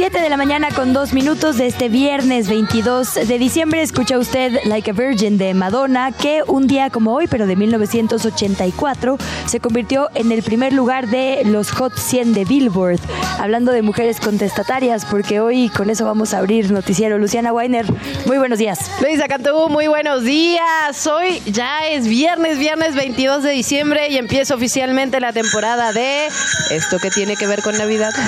Siete de la mañana con dos minutos de este viernes 22 de diciembre. Escucha usted Like a Virgin de Madonna, que un día como hoy, pero de 1984, se convirtió en el primer lugar de los Hot 100 de Billboard. Hablando de mujeres contestatarias, porque hoy con eso vamos a abrir noticiero. Luciana Weiner, muy buenos días. Luisa Cantú, muy buenos días. Hoy ya es viernes, viernes 22 de diciembre y empieza oficialmente la temporada de esto que tiene que ver con Navidad.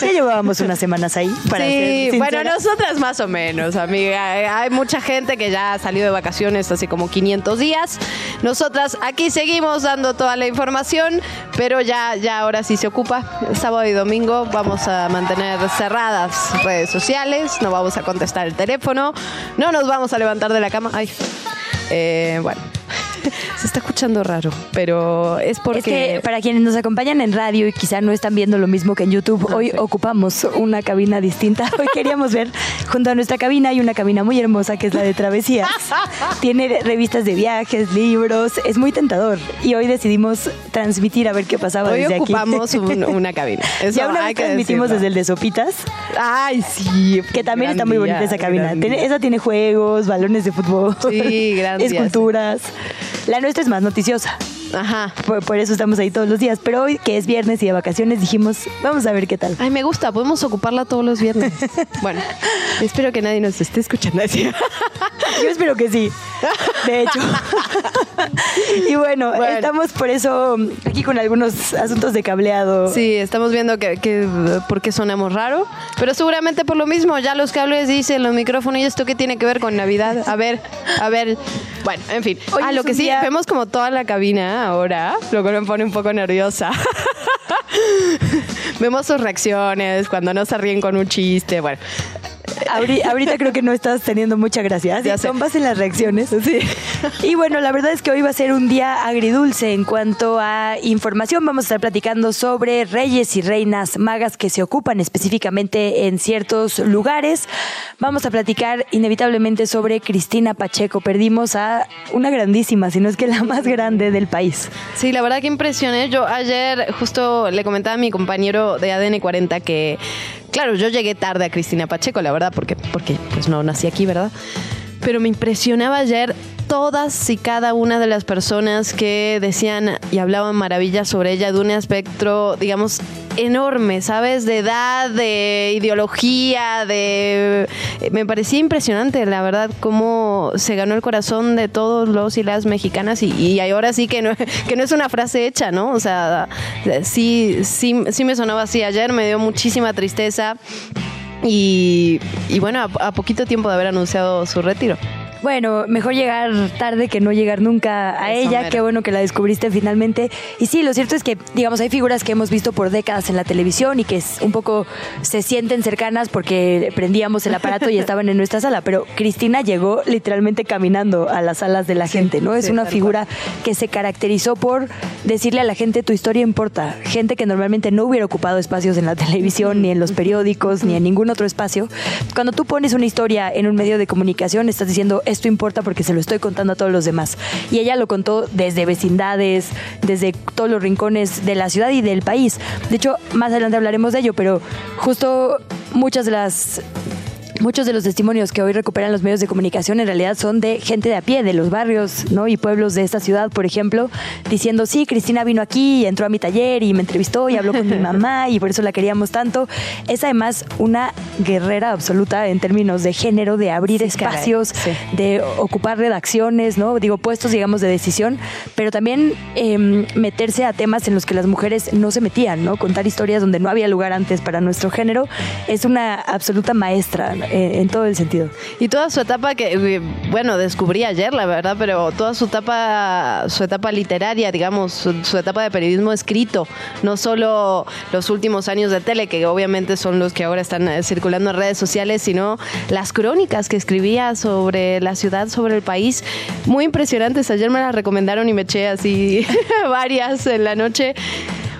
Ya llevábamos unas semanas ahí. Para sí, bueno, nosotras más o menos, amiga. Hay mucha gente que ya ha salido de vacaciones hace como 500 días. Nosotras aquí seguimos dando toda la información, pero ya, ya ahora sí se ocupa. Sábado y domingo vamos a mantener cerradas redes sociales, no vamos a contestar el teléfono, no nos vamos a levantar de la cama. Ay, eh, bueno. Se está escuchando raro, pero es porque... Es que para quienes nos acompañan en radio y quizá no están viendo lo mismo que en YouTube, hoy ocupamos una cabina distinta. Hoy queríamos ver, junto a nuestra cabina hay una cabina muy hermosa que es la de travesías. Tiene revistas de viajes, libros, es muy tentador. Y hoy decidimos transmitir a ver qué pasaba Hoy desde aquí. ocupamos un- una cabina. Eso ya una vez transmitimos decirlo. desde el de Sopitas, Ay, sí. que también está muy día, bonita esa cabina. Tiene- esa tiene juegos, balones de fútbol, Sí, gran día, sí. La nuestra es más noticiosa. Ajá. Por, por eso estamos ahí todos los días. Pero hoy, que es viernes y de vacaciones, dijimos, vamos a ver qué tal. Ay, me gusta, podemos ocuparla todos los viernes. bueno, espero que nadie nos esté escuchando así. Yo espero que sí. De hecho. y bueno, Bueno. estamos por eso aquí con algunos asuntos de cableado. Sí, estamos viendo que, que por qué sonamos raro, pero seguramente por lo mismo, ya los cables dicen, los micrófonos, y esto qué tiene que ver con Navidad. A ver, a ver. Bueno, en fin. Hoy ah, lo que sí, día- vemos como toda la cabina ahora, lo que me pone un poco nerviosa. vemos sus reacciones, cuando no se ríen con un chiste, bueno. Ahori- ahorita creo que no estás teniendo mucha gracia. Así Ya sé. son en las reacciones. Sí. Y bueno, la verdad es que hoy va a ser un día agridulce en cuanto a información. Vamos a estar platicando sobre reyes y reinas magas que se ocupan específicamente en ciertos lugares. Vamos a platicar inevitablemente sobre Cristina Pacheco. Perdimos a una grandísima, si no es que la más grande del país. Sí, la verdad que impresioné. Yo ayer justo le comentaba a mi compañero de ADN 40 que, claro, yo llegué tarde a Cristina Pacheco, la verdad, porque, porque pues no nací aquí, ¿verdad? Pero me impresionaba ayer todas y cada una de las personas que decían y hablaban maravillas sobre ella de un espectro, digamos, enorme, ¿sabes? De edad, de ideología, de... Me parecía impresionante, la verdad, cómo se ganó el corazón de todos los y las mexicanas y, y ahora sí que no, que no es una frase hecha, ¿no? O sea, sí, sí, sí me sonaba así. Ayer me dio muchísima tristeza y, y bueno, a, a poquito tiempo de haber anunciado su retiro. Bueno, mejor llegar tarde que no llegar nunca a Eso ella. mero. Qué bueno que la descubriste finalmente. Y sí, lo cierto es que, digamos, hay figuras que hemos visto por décadas en la televisión y que es un poco se sienten cercanas porque prendíamos el aparato y estaban en nuestra sala. Pero Cristina llegó literalmente caminando a las salas de la gente, ¿no? Es una figura que se caracterizó por decirle a la gente tu historia importa. Gente que normalmente no hubiera ocupado espacios en la televisión, ni en los periódicos, ni en ningún otro espacio. Cuando tú pones una historia en un medio de comunicación, estás diciendo esto importa porque se lo estoy contando a todos los demás. Y ella lo contó desde vecindades, desde todos los rincones de la ciudad y del país. De hecho, más adelante hablaremos de ello, pero justo muchas de las Muchos de los testimonios que hoy recuperan los medios de comunicación en realidad son de gente de a pie, de los barrios ¿no? y pueblos de esta ciudad, por ejemplo, diciendo, sí, Cristina vino aquí, entró a mi taller y me entrevistó y habló con mi mamá y por eso la queríamos tanto. Es además una guerrera absoluta en términos de género, de abrir espacios, sí. de ocupar redacciones, ¿no? Digo, puestos, digamos, de decisión, pero también eh, meterse a temas en los que las mujeres no se metían, ¿no? Contar historias donde no había lugar antes para nuestro género. Es una absoluta maestra. En, en todo el sentido. Y toda su etapa que, eh, bueno, descubrí ayer, la verdad, pero toda su etapa, su etapa literaria, digamos, su, su etapa de periodismo escrito, no solo los últimos años de tele, que obviamente son los que ahora están eh, circulando en redes sociales, sino las crónicas que escribía sobre la ciudad, sobre el país, muy impresionantes. Ayer me las recomendaron y me eché así varias en la noche.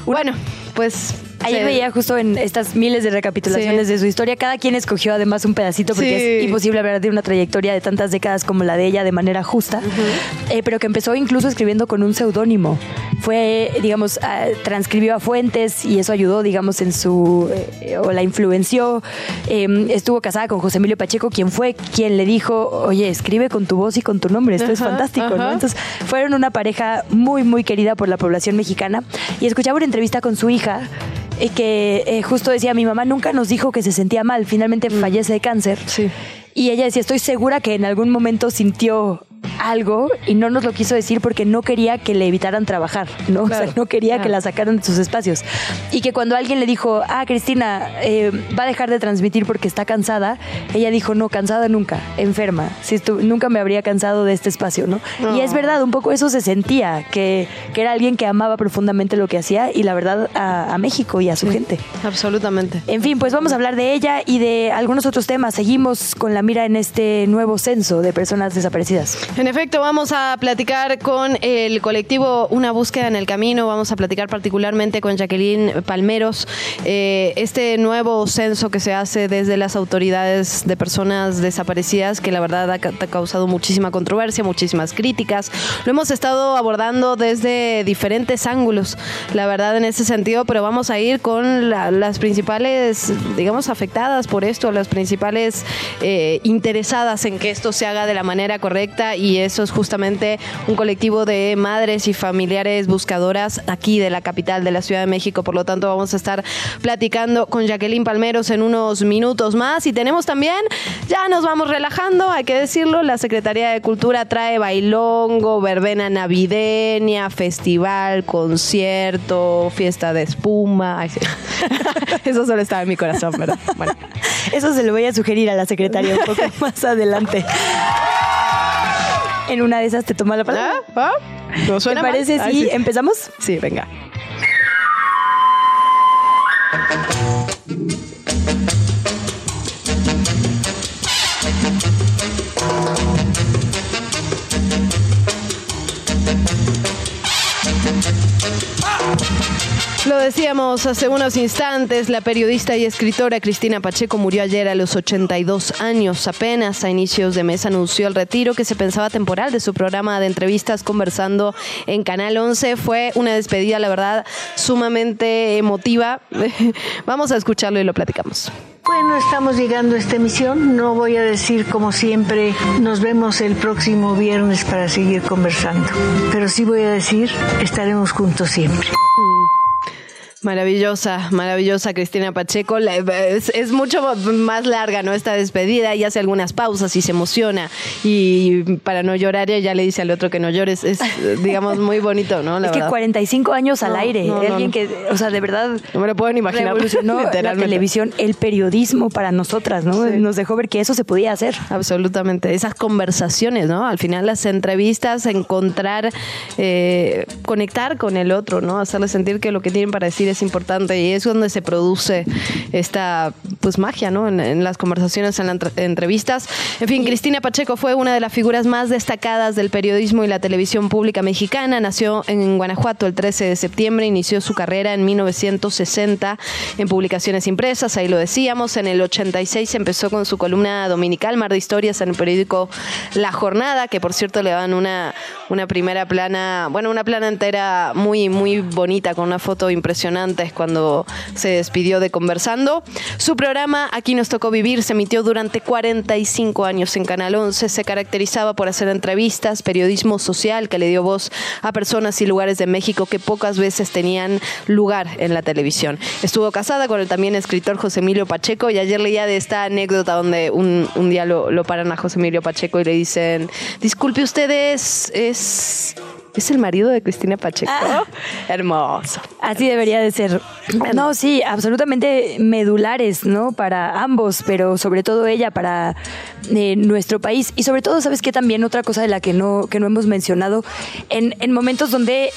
Bueno, pues Ayer se- veía justo en estas miles de recapitulaciones Sí. de su historia, cada quien escogió además un pedacito porque Sí. es imposible hablar de una trayectoria de tantas décadas como la de ella de manera justa, eh, pero que empezó incluso escribiendo con un seudónimo. Fue, digamos, ah, transcribió a fuentes y eso ayudó, digamos, en su, eh, o la influenció. Eh, estuvo casada con José Emilio Pacheco, quien fue quien le dijo, oye, escribe con tu voz y con tu nombre, esto es Ajá, fantástico, ¿no? Entonces fueron una pareja muy, muy querida por la población mexicana y escuchaba una entrevista con su hija eh, que eh, justo decía, mi mamá nunca nos dijo que se sentía mal, finalmente fallece de cáncer. Sí. Y ella decía, estoy segura que en algún momento sintió algo y no nos lo quiso decir porque no quería que le evitaran trabajar, ¿no? o sea, no quería claro. que la sacaran de sus espacios. Y que cuando alguien le dijo, ah, Cristina, eh, va a dejar de transmitir porque está cansada, ella dijo, no, cansada nunca, enferma. Si nunca me habría cansado de este espacio, ¿no? Y es verdad, un poco eso se sentía, que, que era alguien que amaba profundamente lo que hacía y la verdad a, a México y a su gente. Absolutamente. En fin, pues vamos a hablar de ella y de algunos otros temas. Seguimos con la mira en este nuevo censo de personas desaparecidas. En efecto, vamos a platicar con el colectivo Una búsqueda en el camino. Vamos a platicar particularmente con Jacqueline Palmeros. Eh, este nuevo censo que se hace desde las autoridades de personas desaparecidas, que la verdad ha, ha causado muchísima controversia, muchísimas críticas. Lo hemos estado abordando desde diferentes ángulos, la verdad, en ese sentido, pero vamos a ir con la- las principales, digamos, afectadas por esto, las principales eh, interesadas en que esto se haga de la manera correcta y eso es justamente un colectivo de madres y familiares buscadoras aquí de la capital de la Ciudad de México. Por lo tanto, vamos a estar platicando con Jacqueline Palmeros en unos minutos más y tenemos también, ya nos vamos relajando, hay que decirlo, la Secretaría de Cultura trae bailongo, verbena navideña, festival, concierto, fiesta de espuma. Ay, sí. Eso solo estaba en mi corazón, pero bueno. Eso se lo voy a sugerir a la secretaria un poco más adelante. En una de esas te toma la palabra. ¿Ah? ¿Ah? ¿No ¿Te suena mal? parece Ay, si sí. empezamos? Sí, venga. Lo decíamos hace unos instantes, la periodista y escritora Cristina Pacheco murió ayer a los 82 años. Apenas a inicios de mes anunció el retiro que se pensaba temporal de su programa de entrevistas conversando en Canal 11. Fue una despedida, la verdad, sumamente emotiva. Vamos a escucharlo y lo platicamos. Bueno, estamos llegando a esta emisión. No voy a decir como siempre, nos vemos el próximo viernes para seguir conversando. Pero sí voy a decir, estaremos juntos siempre. Maravillosa, maravillosa Cristina Pacheco. Es, es mucho más larga, ¿no? Esta despedida y hace algunas pausas y se emociona. Y para no llorar, ella le dice al otro que no llores. Es, digamos, muy bonito, ¿no? La es que verdad. 45 años al No, aire. no, alguien no. que, o sea, de verdad No me lo puedo ni imaginar. revolucionó la televisión, el periodismo para nosotras, ¿no? Sí. Nos dejó ver que eso se podía hacer. Absolutamente. Esas conversaciones, ¿no? Al final las entrevistas, encontrar, eh, conectar con el otro, ¿no? Hacerle sentir que lo que tienen para decir es importante y es donde se produce esta, pues, magia, ¿no? En, en las conversaciones, en las entre- entrevistas. En fin, Cristina Pacheco fue una de las figuras más destacadas del periodismo y la televisión pública mexicana. Nació en Guanajuato el 13 de septiembre, inició su carrera en 1960 en publicaciones impresas, ahí lo decíamos. En el 86 empezó con su columna dominical, Mar de Historias, en el periódico La Jornada, que por cierto le dan una, una primera plana, bueno, una plana entera muy, muy bonita, con una foto impresionante es cuando se despidió de Conversando. Su programa Aquí nos tocó vivir se emitió durante 45 años en Canal 11. Se caracterizaba por hacer entrevistas, periodismo social que le dio voz a personas y lugares de México que pocas veces tenían lugar en la televisión. Estuvo casada con el también escritor José Emilio Pacheco y ayer leía de esta anécdota donde un, un día lo, lo paran a José Emilio Pacheco y le dicen, disculpe usted es... es Es el marido de Cristina Pacheco. Ah. Hermoso. Así debería de ser. No, sí, absolutamente medulares, ¿no? Para ambos, pero sobre todo ella para eh, nuestro país. Y sobre todo, ¿sabes qué? También otra cosa de la que no, que no hemos mencionado, en, en momentos donde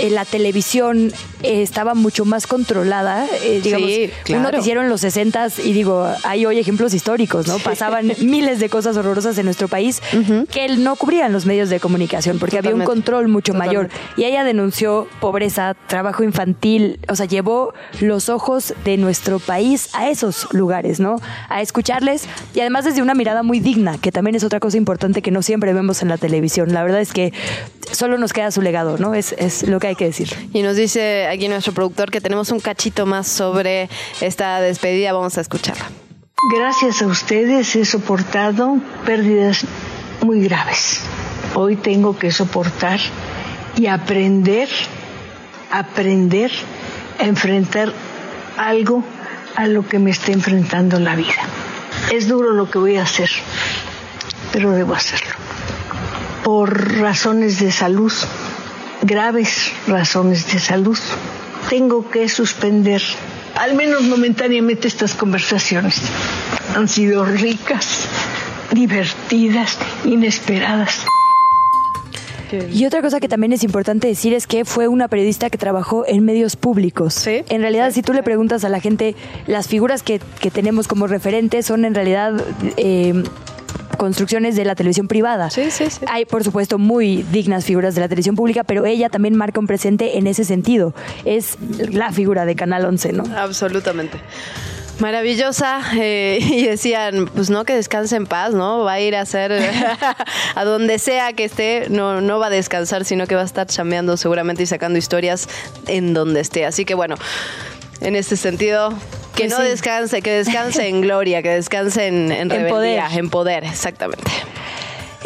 eh, la televisión eh, estaba mucho más controlada, digamos, sí, claro. un noticiero en los 60 y digo, hay hoy ejemplos históricos, ¿no? Pasaban miles de cosas horrorosas en nuestro país que él no cubrían los medios de comunicación porque había un control mucho mayor. Y ella denunció pobreza, trabajo infantil, o sea, llevó los ojos de nuestro país a esos lugares, ¿no? A escucharles y además desde una mirada muy digna, que también es otra cosa importante que no siempre vemos en la televisión. La verdad es que solo nos queda su legado, ¿no? Es, es lo que hay que decir. Y nos dice aquí nuestro productor que tenemos un cachito más sobre esta despedida. Vamos a escucharla. Gracias a ustedes he soportado pérdidas muy graves. Hoy tengo que soportar y aprender, aprender a enfrentar algo a lo que me está enfrentando la vida. Es duro lo que voy a hacer, pero debo hacerlo. Por razones de salud, graves razones de salud, tengo que suspender, al menos momentáneamente, estas conversaciones. Han sido ricas, divertidas, inesperadas. Y otra cosa que también es importante decir es que fue una periodista que trabajó en medios públicos. ¿Sí? En realidad, si tú le preguntas a la gente, las figuras que, que tenemos como referentes son en realidad... Eh, construcciones de la televisión privada. Sí, sí, sí. Hay, por supuesto, muy dignas figuras de la televisión pública, pero ella también marca un presente en ese sentido. Es la figura de Canal 11, ¿no? Absolutamente. Maravillosa. Eh, y decían, pues no, que descanse en paz, ¿no? Va a ir a hacer a donde sea que esté, no, no va a descansar, sino que va a estar chameando seguramente y sacando historias en donde esté. Así que bueno, en este sentido, que pues no descanse, que descanse en gloria, que descanse en, en, en poder. en poder, exactamente.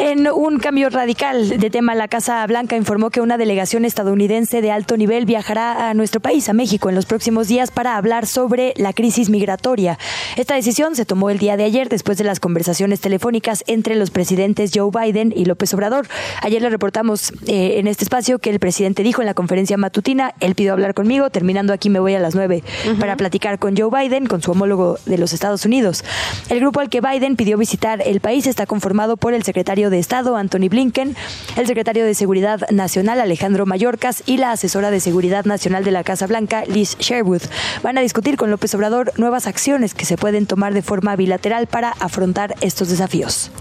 En un cambio radical de tema, la Casa Blanca informó que una delegación estadounidense de alto nivel viajará a nuestro país, a México, en los próximos días para hablar sobre la crisis migratoria. Esta decisión se tomó el día de ayer después de las conversaciones telefónicas entre los presidentes Joe Biden y López Obrador. Ayer le reportamos eh, en este espacio que el presidente dijo en la conferencia matutina, él pidió hablar conmigo, terminando aquí me voy a las nueve para platicar con Joe Biden, con su homólogo de los Estados Unidos. El grupo al que Biden pidió visitar el país está conformado por el secretario de Estado, Anthony Blinken, el secretario de Seguridad Nacional, Alejandro Mayorkas, y la asesora de Seguridad Nacional de la Casa Blanca, Liz Sherwood. Van a discutir con López Obrador nuevas acciones que se pueden tomar de forma bilateral para afrontar estos desafíos.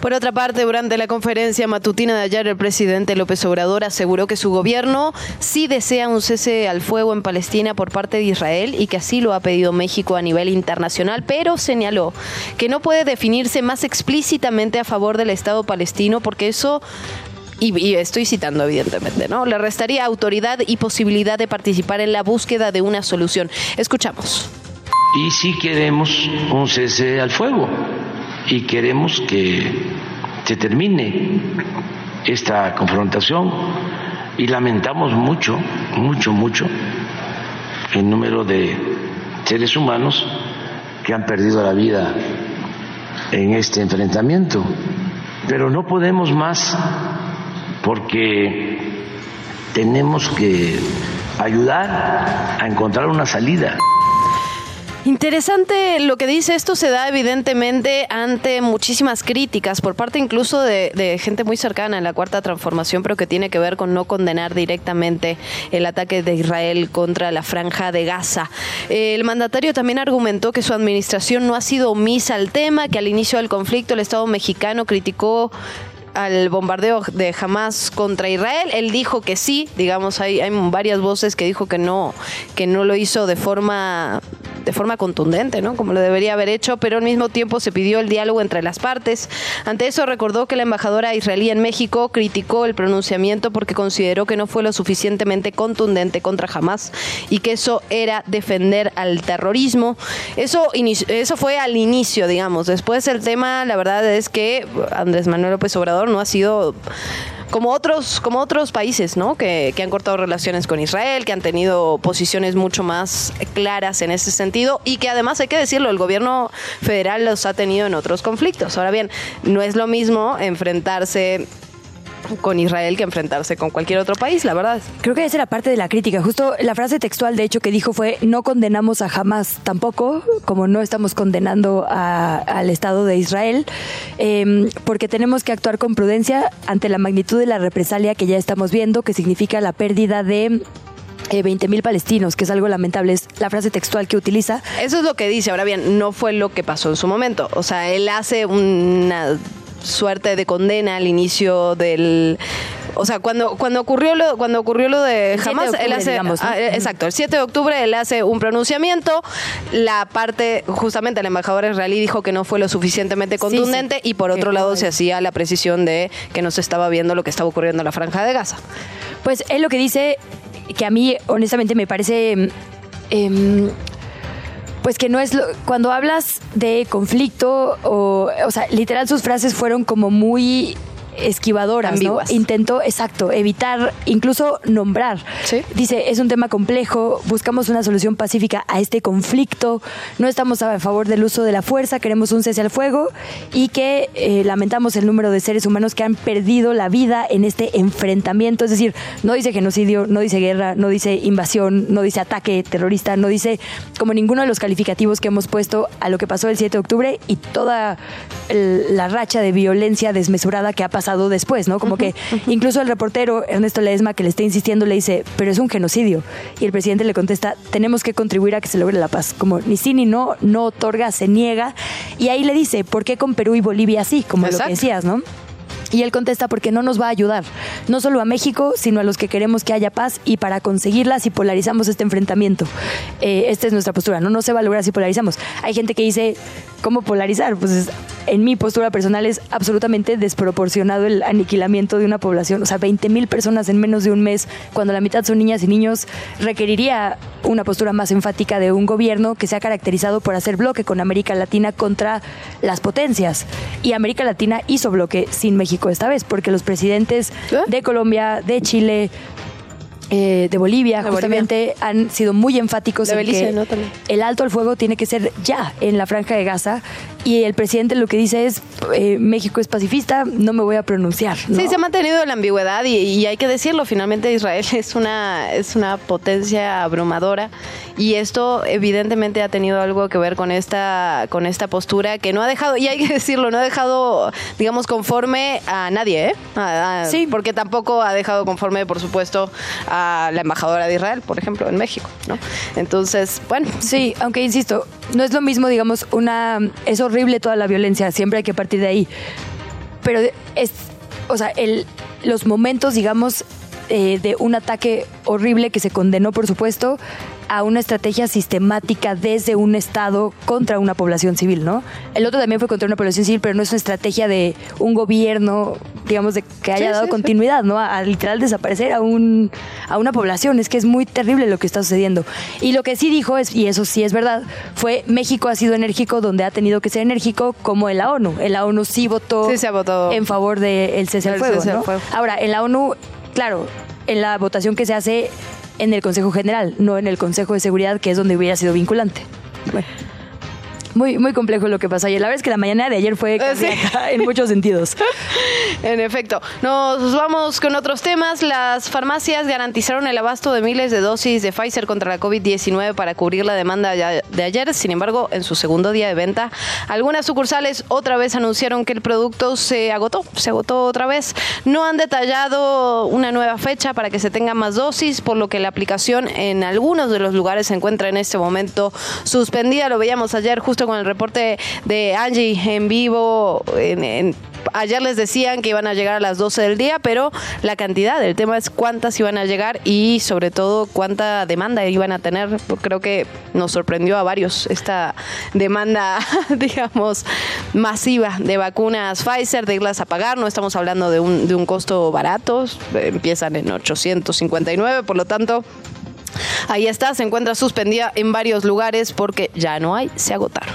Por otra parte, durante la conferencia matutina de ayer, el presidente López Obrador aseguró que su gobierno sí desea un cese al fuego en Palestina por parte de Israel y que así lo ha pedido México a nivel internacional, pero señaló que no puede definirse más explícitamente a favor del Estado palestino porque eso y, estoy citando evidentemente, ¿no? Le restaría autoridad y posibilidad de participar en la búsqueda de una solución. Escuchamos. Y sí queremos un cese al fuego y queremos que se termine esta confrontación y lamentamos mucho, mucho, mucho el número de seres humanos que han perdido la vida en este enfrentamiento pero no podemos más porque tenemos que ayudar a encontrar una salida. Interesante lo que dice. Esto se da evidentemente ante muchísimas críticas por parte incluso de, gente muy cercana en la cuarta transformación, pero que tiene que ver con no condenar directamente el ataque de Israel contra la franja de Gaza. El mandatario también argumentó que su administración no ha sido omisa al tema, que al inicio del conflicto el Estado mexicano criticó al bombardeo de Hamas contra Israel. Él dijo que sí, digamos, hay, hay varias voces que dijo que no, que no lo hizo de forma de forma contundente, ¿no? Como lo debería haber hecho, pero al mismo tiempo se pidió el diálogo entre las partes. Ante eso recordó que la embajadora israelí en México criticó el pronunciamiento porque consideró que no fue lo suficientemente contundente contra Hamas y que eso era defender al terrorismo. Eso, eso fue al inicio, digamos. Después el tema, la verdad es que Andrés Manuel López Obrador no ha sido como otros, como otros países, ¿no? Que, que, han cortado relaciones con Israel, que han tenido posiciones mucho más claras en ese sentido y que además hay que decirlo, el gobierno federal los ha tenido en otros conflictos. Ahora bien, no es lo mismo enfrentarse con Israel que enfrentarse con cualquier otro país, la verdad. Creo que esa era parte de la crítica. Justo la frase textual, de hecho, que dijo fue, no condenamos a Hamas tampoco, como no estamos condenando a- al Estado de Israel, eh, porque tenemos que actuar con prudencia ante la magnitud de la represalia que ya estamos viendo, que significa la pérdida de... 20 mil palestinos, que es algo lamentable, es la frase textual que utiliza. Eso es lo que dice. Ahora bien, no fue lo que pasó en su momento. O sea, él hace una suerte de condena al inicio del o sea, cuando, cuando ocurrió lo, cuando ocurrió lo de El 7 de Hamas, él hace digamos, ¿no? ah, exacto, el 7 de octubre él hace un pronunciamiento, la parte justamente el embajador israelí dijo que no fue lo suficientemente sí. contundente y por otro lado se hacía la precisión de que no se estaba viendo lo que estaba ocurriendo en la franja de Gaza. Pues él lo que dice, que a mí honestamente me parece... em, pues que no es lo, cuando hablas de conflicto o o sea literal sus frases fueron como muy esquivadoras, ¿no? Ambiguas. Intentó, exacto, evitar, incluso nombrar. Sí. Dice, es un tema complejo, buscamos una solución pacífica a este conflicto, no estamos a favor del uso de la fuerza, queremos un cese al fuego y que eh, lamentamos el número de seres humanos que han perdido la vida en este enfrentamiento. Es decir, no dice genocidio, no dice guerra, no dice invasión, no dice ataque terrorista, no dice como ninguno de los calificativos que hemos puesto a lo que pasó el 7 de octubre y toda el- la racha de violencia desmesurada que ha pasado después, ¿no? Como que incluso el reportero Ernesto Ledesma que le está insistiendo le dice, pero es un genocidio. Y el presidente le contesta, tenemos que contribuir a que se logre la paz. Como ni sí ni no, no otorga, se niega. Y ahí le dice, ¿por qué con Perú y Bolivia sí? Como lo que decías, ¿no? Y él contesta porque no nos va a ayudar, no solo a México, sino a los que queremos que haya paz y para conseguirla si polarizamos este enfrentamiento. Eh, esta es nuestra postura, no, no se va a lograr si polarizamos. Hay gente que dice, ¿cómo polarizar? Pues es- en mi postura personal es absolutamente desproporcionado el aniquilamiento de una población. O sea, 20 mil personas en menos de un mes, cuando la mitad son niñas y niños, requeriría una postura más enfática de un gobierno que se ha caracterizado por hacer bloque con América Latina contra las potencias. Y América Latina hizo bloque sin México esta vez, porque los presidentes ¿Eh? de Colombia, de Chile, eh, de Bolivia, De justamente han sido muy enfáticos De en Belice, que ¿no? El alto al fuego tiene que ser ya en la franja de Gaza y el presidente lo que dice es eh, México es pacifista, no me voy a pronunciar. ¿no? Sí, se ha mantenido la ambigüedad y, y hay que decirlo, finalmente Israel es una, es una potencia abrumadora y esto evidentemente ha tenido algo que ver con esta, con esta postura que no ha dejado, y hay que decirlo, no ha dejado, digamos, conforme a nadie, ¿eh? A- a- Sí. Porque tampoco ha dejado conforme, por supuesto, a la embajadora de Israel, por ejemplo, en México, ¿no? Entonces, bueno, Sí, aunque insisto, no es lo mismo, digamos, una es horrible toda la violencia, siempre hay que partir de ahí. Pero es, o sea, el, los momentos, digamos, eh, de un ataque horrible que se condenó, por supuesto, a una estrategia sistemática desde un Estado contra una población civil, ¿no? El otro también fue contra una población civil, pero no es una estrategia de un gobierno, digamos, de que haya Sí, dado sí, continuidad, ¿no? A, a literal desaparecer a, un, a una población. Es que es muy terrible lo que está sucediendo. Y lo que sí dijo, es, y eso sí es verdad, fue México ha sido enérgico donde ha tenido que ser enérgico, como en la ONU. En la ONU sí votó Sí, se ha votado. en favor del cese al fuego. ¿no? fuego. Ahora, en la ONU, claro, en la votación que se hace en el Consejo General, no en el Consejo de Seguridad, que es donde hubiera sido vinculante. Bueno. Muy, muy complejo lo que pasó ayer. La verdad es que la mañana de ayer fue Eh, sí. en muchos sentidos. En efecto. Nos vamos con otros temas. Las farmacias garantizaron el abasto de miles de dosis de Pfizer contra la COVID-19 para cubrir la demanda de ayer. Sin embargo, en su segundo día de venta, algunas sucursales otra vez anunciaron que el producto se agotó. Se agotó otra vez. No han detallado una nueva fecha para que se tenga más dosis, por lo que la aplicación en algunos de los lugares se encuentra en este momento suspendida. Lo veíamos ayer justo con el reporte de Angie en vivo. ayer les decían que iban a llegar a las 12 del día, pero la cantidad, el tema es cuántas iban a llegar y sobre todo cuánta demanda iban a tener. Creo que nos sorprendió a varios esta demanda, digamos, masiva de vacunas Pfizer, de irlas a pagar. No estamos hablando de un, de un costo barato, empiezan en 859, por lo tanto... Ahí está, se encuentra suspendida en varios lugares porque ya no hay, se agotaron.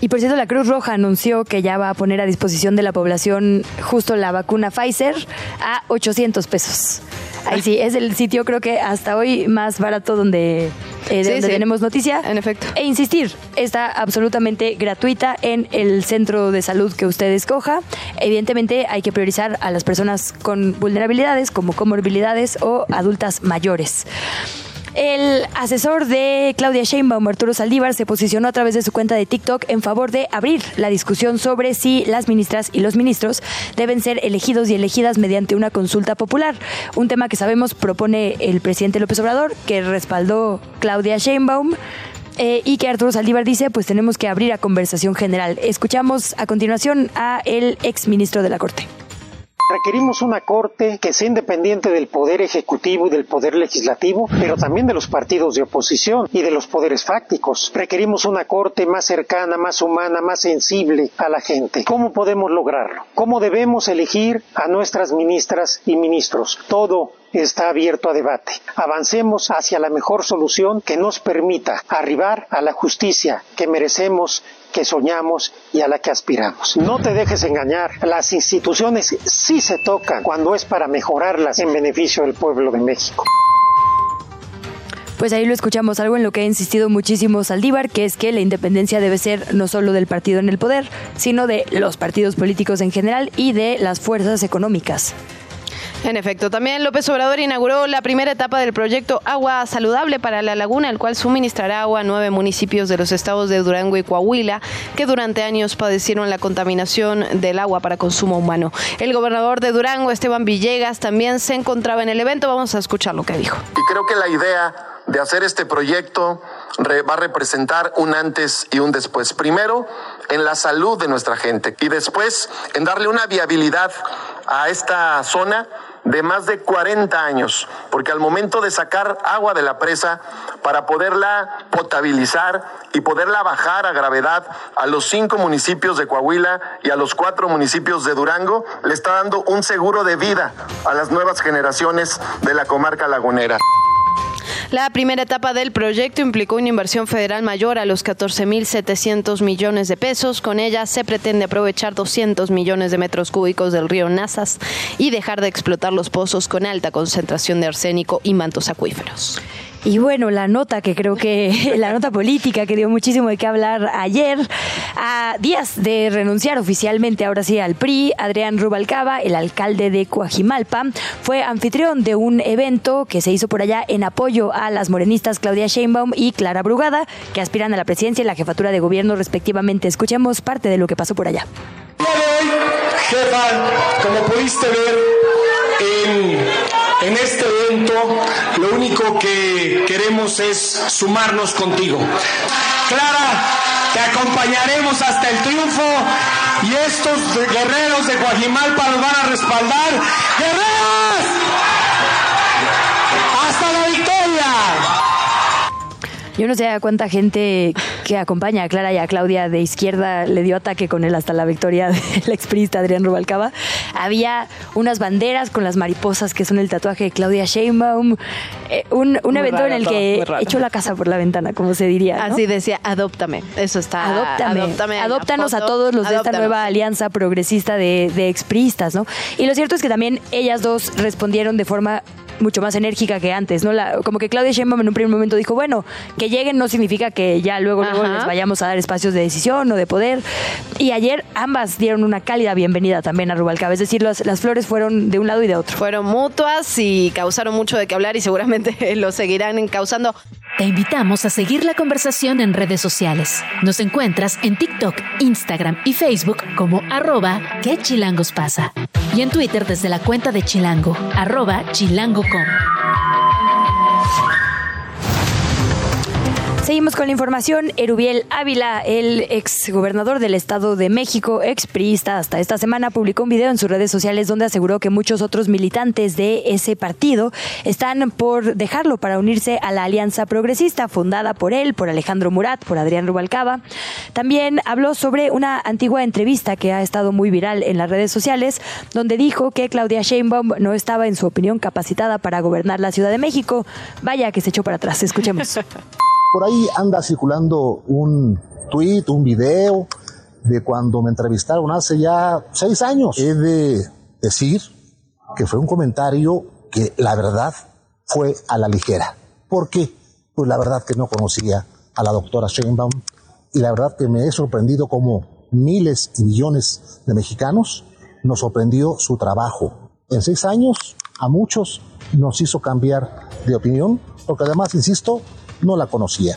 Y por cierto, la Cruz Roja anunció que ya va a poner a disposición de la población justo la vacuna Pfizer a 800 pesos. Ahí sí, es el sitio creo que hasta hoy más barato donde, eh, donde tenemos noticia. En efecto. E insistir, está absolutamente gratuita en el centro de salud que usted escoja. Evidentemente hay que priorizar a las personas con vulnerabilidades como comorbilidades o adultas mayores. El asesor de Claudia Sheinbaum, Arturo Saldívar, se posicionó a través de su cuenta de TikTok en favor de abrir la discusión sobre si las ministras y los ministros deben ser elegidos y elegidas mediante una consulta popular. Un tema que sabemos propone el presidente López Obrador, que respaldó Claudia Sheinbaum. Eh, y que Arturo Saldívar dice, pues tenemos que abrir a conversación general. Escuchamos a continuación a el ex ministro de la Corte. Requerimos una Corte que sea independiente del Poder Ejecutivo y del Poder Legislativo, pero también de los partidos de oposición y de los poderes fácticos. Requerimos una Corte más cercana, más humana, más sensible a la gente. ¿Cómo podemos lograrlo? ¿Cómo debemos elegir a nuestras ministras y ministros? Todo está abierto a debate. Avancemos hacia la mejor solución que nos permita arribar a la justicia que merecemos que soñamos y a la que aspiramos. No te dejes engañar, las instituciones sí se tocan cuando es para mejorarlas en beneficio del pueblo de México. Pues ahí lo escuchamos, algo en lo que ha insistido muchísimo Saldívar, que es que la independencia debe ser no solo del partido en el poder, sino de los partidos políticos en general y de las fuerzas económicas. En efecto, también López Obrador inauguró la primera etapa del proyecto Agua Saludable para la Laguna, el cual suministrará agua a nueve municipios de los estados de Durango y Coahuila, que durante años padecieron la contaminación del agua para consumo humano. El gobernador de Durango, Esteban Villegas, también se encontraba en el evento. Vamos a escuchar lo que dijo. Y creo que la idea de hacer este proyecto va a representar un antes y un después. Primero, en la salud de nuestra gente y después en darle una viabilidad a esta zona de más de 40 años, porque al momento de sacar agua de la presa para poderla potabilizar y poderla bajar a gravedad a los cinco municipios de Coahuila y a los cuatro municipios de Durango, le está dando un seguro de vida a las nuevas generaciones de la comarca lagunera. La primera etapa del proyecto implicó una inversión federal mayor a los 14.700 millones de pesos. Con ella se pretende aprovechar 200 millones de metros cúbicos del río Nazas y dejar de explotar los pozos con alta concentración de arsénico y mantos acuíferos. Y bueno, la nota que creo que, la nota política que dio muchísimo de qué hablar ayer, a días de renunciar oficialmente ahora sí al PRI, Adrián Rubalcaba, el alcalde de Coajimalpa, fue anfitrión de un evento que se hizo por allá en apoyo a las morenistas Claudia Sheinbaum y Clara Brugada, que aspiran a la presidencia y la jefatura de gobierno respectivamente. Escuchemos parte de lo que pasó por allá. jefa, como pudiste ver en en este evento lo único que queremos es sumarnos contigo. Clara, te acompañaremos hasta el triunfo y estos guerreros de Guajimalpa nos van a respaldar. ¡Guerreros! ¡Hasta la victoria! Yo no sé a cuánta gente que acompaña a Clara y a Claudia de izquierda le dio ataque con él hasta la victoria del exprista Adrián Rubalcaba. Había unas banderas con las mariposas que son el tatuaje de Claudia Sheinbaum. Eh, un, evento en el que echó la casa por la ventana, como se diría. Así decía, adóptame. Eso está. Adóptame. adóptame Adóptanos a todos los de esta nueva alianza progresista de, de expristas, ¿no? Y lo cierto es que también ellas dos respondieron de forma mucho más enérgica que antes, ¿no? La, como que Claudia Sheinbaum en un primer momento dijo, bueno, que lleguen no significa que ya luego, luego les vayamos a dar espacios de decisión o de poder. Y ayer ambas dieron una cálida bienvenida también a Rubalcaba, es decir, las, las flores fueron de un lado y de otro. Fueron mutuas y causaron mucho de qué hablar y seguramente lo seguirán causando. Te invitamos a seguir la conversación en redes sociales. Nos encuentras en TikTok, Instagram y Facebook como arroba que chilangos pasa. Y en Twitter desde la cuenta de Chilango, arroba chilango.com. Seguimos con la información. Erubiel Ávila, el ex gobernador del Estado de México, ex priista, hasta esta semana publicó un video en sus redes sociales donde aseguró que muchos otros militantes de ese partido están por dejarlo para unirse a la Alianza Progresista fundada por él, por Alejandro Murat, por Adrián Rubalcaba. También habló sobre una antigua entrevista que ha estado muy viral en las redes sociales, donde dijo que Claudia Sheinbaum no estaba, en su opinión, capacitada para gobernar la Ciudad de México. Vaya que se echó para atrás. Escuchemos. Por ahí anda circulando un tweet, un video de cuando me entrevistaron hace ya seis años. He de decir que fue un comentario porque la verdad fue a la ligera. ¿Por qué? Pues la verdad que no conocía a la doctora Sheinbaum y la verdad que me he sorprendido como miles y millones de mexicanos nos sorprendió su trabajo. En seis años, a muchos nos hizo cambiar de opinión, porque además, insisto, no la conocía.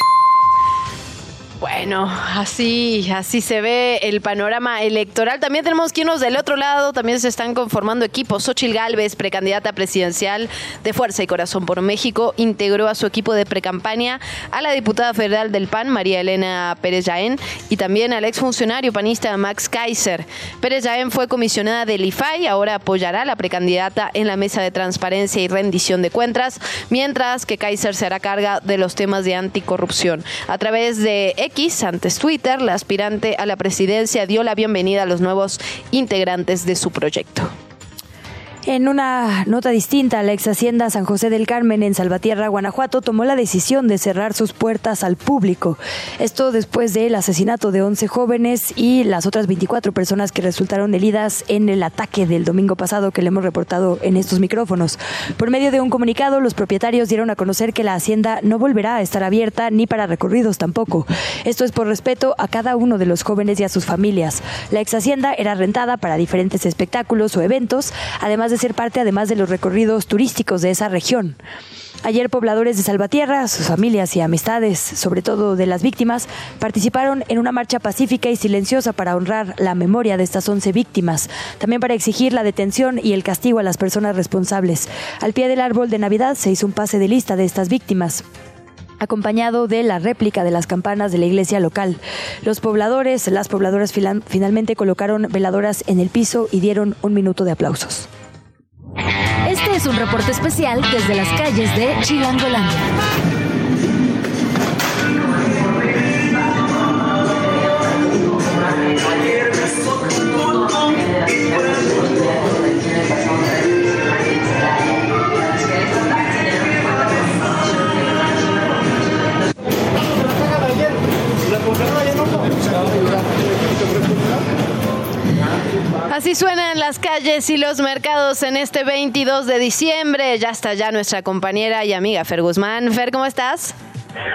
Bueno, así, así se ve el panorama electoral. También tenemos que del otro lado, también se están conformando equipos. Xochil Gálvez, precandidata presidencial de Fuerza y Corazón por México, integró a su equipo de precampaña a la diputada federal del PAN, María Elena Pérez Yaén, y también al exfuncionario panista Max Kaiser. Pérez Yaén fue comisionada del IFAI, ahora apoyará a la precandidata en la mesa de transparencia y rendición de cuentas, mientras que Kaiser se hará carga de los temas de anticorrupción. A través de X, antes Twitter, la aspirante a la presidencia dio la bienvenida a los nuevos integrantes de su proyecto. En una nota distinta, la ex hacienda San José del Carmen en Salvatierra, Guanajuato, tomó la decisión de cerrar sus puertas al público. Esto después del asesinato de 11 jóvenes y las otras 24 personas que resultaron heridas en el ataque del domingo pasado que le hemos reportado en estos micrófonos. Por medio de un comunicado, los propietarios dieron a conocer que la hacienda no volverá a estar abierta ni para recorridos tampoco. Esto es por respeto a cada uno de los jóvenes y a sus familias. La ex hacienda era rentada para diferentes espectáculos o eventos, además de ser parte además de los recorridos turísticos de esa región. Ayer pobladores de Salvatierra, sus familias y amistades, sobre todo de las víctimas, participaron en una marcha pacífica y silenciosa para honrar la memoria de estas 11 víctimas, también para exigir la detención y el castigo a las personas responsables. Al pie del árbol de Navidad se hizo un pase de lista de estas víctimas acompañado de la réplica de las campanas de la iglesia local. Los pobladores, las pobladoras finalmente colocaron veladoras en el piso y dieron un minuto de aplausos. Este es un reporte especial desde las calles de Chilangolandia. Así suenan las calles y los mercados en este 22 de diciembre. Ya está ya nuestra compañera y amiga Fer Guzmán. Fer, ¿cómo estás?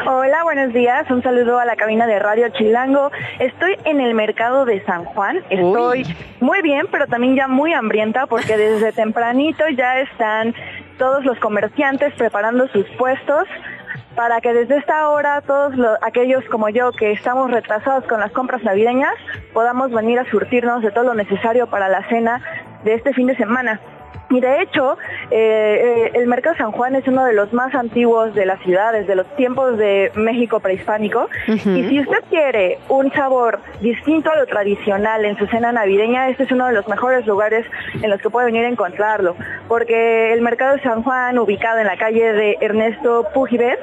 Hola, buenos días. Un saludo a la cabina de Radio Chilango. Estoy en el mercado de San Juan. Estoy muy bien, pero también ya muy hambrienta porque desde tempranito ya están todos los comerciantes preparando sus puestos para que desde esta hora todos aquellos como yo que estamos retrasados con las compras navideñas podamos venir a surtirnos de todo lo necesario para la cena de este fin de semana. Y de hecho, eh, eh, el Mercado San Juan es uno de los más antiguos de la ciudad, desde los tiempos de México prehispánico. Y si usted quiere un sabor distinto a lo tradicional en su cena navideña, este es uno de los mejores lugares en los que puede venir a encontrarlo. Porque el Mercado San Juan, ubicado en la calle de Ernesto Pujibet,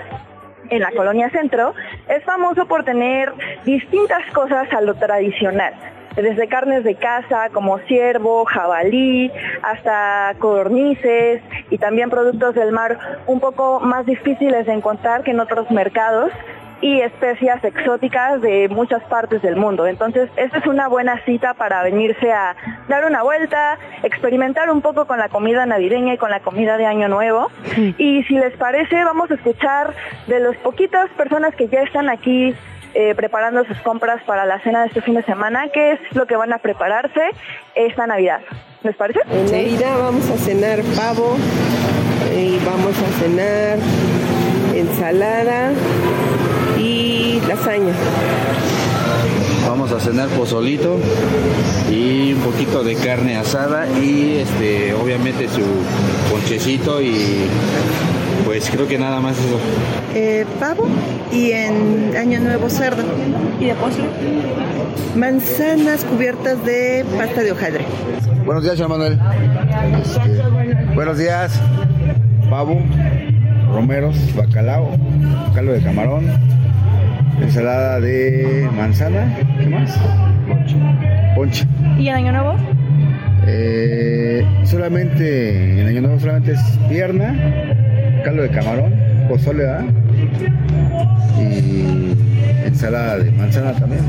en la colonia centro, es famoso por tener distintas cosas a lo tradicional desde carnes de caza como ciervo, jabalí, hasta codornices y también productos del mar un poco más difíciles de encontrar que en otros mercados y especias exóticas de muchas partes del mundo. Entonces, esta es una buena cita para venirse a dar una vuelta, experimentar un poco con la comida navideña y con la comida de Año Nuevo. Y si les parece, vamos a escuchar de las poquitas personas que ya están aquí eh, preparando sus compras para la cena de este fin de semana, qué es lo que van a prepararse esta Navidad. ¿Les parece? En Navidad vamos a cenar pavo y vamos a cenar ensalada y lasaña. Vamos a cenar pozolito y un poquito de carne asada y este obviamente su ponchecito y pues creo que nada más eso. Eh, pavo y en Año Nuevo cerdo. ¿Y de postre? Manzanas cubiertas de pasta de hojaldre. Buenos días, señor Manuel. buenos días. Pavo, romeros, bacalao, caldo de camarón, ensalada de manzana, ¿qué más? Ponche. ¿Y en Año Nuevo? Eh, solamente, en Año Nuevo solamente es pierna, caldo de camarón, pozole, ¿verdad? Y ensalada de manzana también.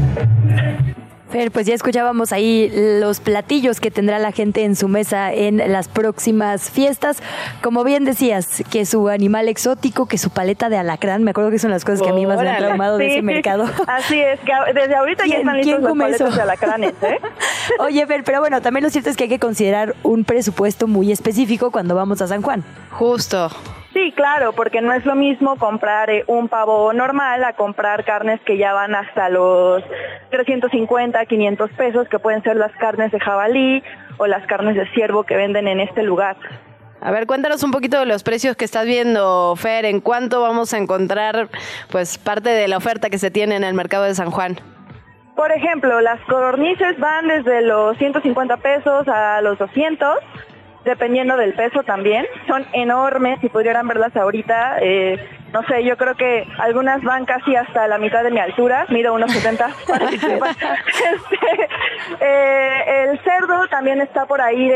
Fer, pues ya escuchábamos ahí los platillos que tendrá la gente en su mesa en las próximas fiestas. Como bien decías, que su animal exótico, que su paleta de alacrán, me acuerdo que son las cosas que a mí más me han traumado de ese mercado. Así es, que desde ahorita ya están listos los paletas de alacranes, ¿eh? Oye, Fer, pero bueno, también lo cierto es que hay que considerar un presupuesto muy específico cuando vamos a San Juan. Justo. Sí, claro, porque no es lo mismo comprar eh, un pavo normal a comprar carnes que ya van hasta los 350, 500 pesos, que pueden ser las carnes de jabalí o las carnes de ciervo que venden en este lugar. A ver, cuéntanos un poquito de los precios que estás viendo, Fer, en cuánto vamos a encontrar pues parte de la oferta que se tiene en el mercado de San Juan. Por ejemplo, las codornices van desde los 150 pesos a los 200 dependiendo del peso también. Son enormes, si pudieran verlas ahorita, eh, no sé, yo creo que algunas van casi hasta la mitad de mi altura, mido unos 70. este, eh, el cerdo también está por ahí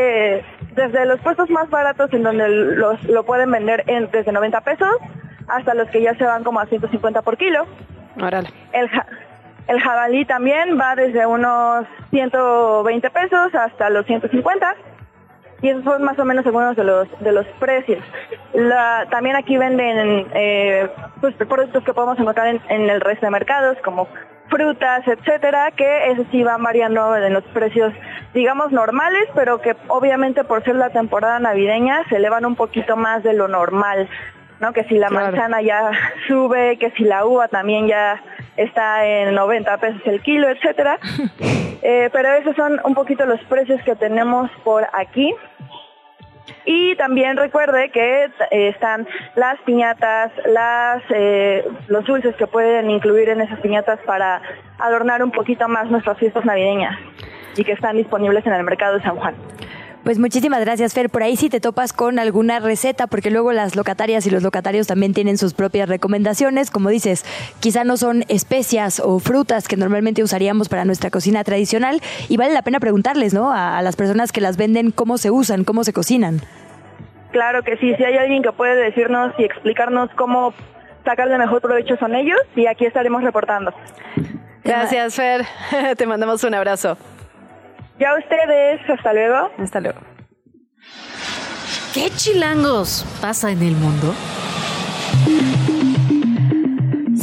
desde los puestos más baratos en donde los, lo pueden vender en, desde 90 pesos hasta los que ya se van como a 150 por kilo. El, el jabalí también va desde unos 120 pesos hasta los 150 y esos son más o menos algunos de los de los precios. también aquí venden eh, pues, productos que podemos encontrar en, el resto de mercados como frutas, etcétera, que esos sí van variando en los precios, digamos, normales, pero que obviamente por ser la temporada navideña se elevan un poquito más de lo normal, ¿no? Que si la manzana ya sube, que si la uva también ya está en 90 pesos el kilo, etcétera. Eh, pero esos son un poquito los precios que tenemos por aquí. Y también recuerde que eh, están las piñatas, las, eh, los dulces que pueden incluir en esas piñatas para adornar un poquito más nuestras fiestas navideñas y que están disponibles en el mercado de San Juan. Pues muchísimas gracias, Fer. Por ahí si te topas con alguna receta, porque luego las locatarias y los locatarios también tienen sus propias recomendaciones. Como dices, quizá no son especias o frutas que normalmente usaríamos para nuestra cocina tradicional y vale la pena preguntarles, ¿no? A, las personas que las venden cómo se usan, cómo se cocinan. Claro que sí, si hay alguien que puede decirnos y explicarnos cómo sacar de mejor provecho son ellos y aquí estaremos reportando. Gracias, Fer. Te mandamos un abrazo. Ya ustedes, hasta luego. Hasta luego. ¿Qué chilangos pasa en el mundo?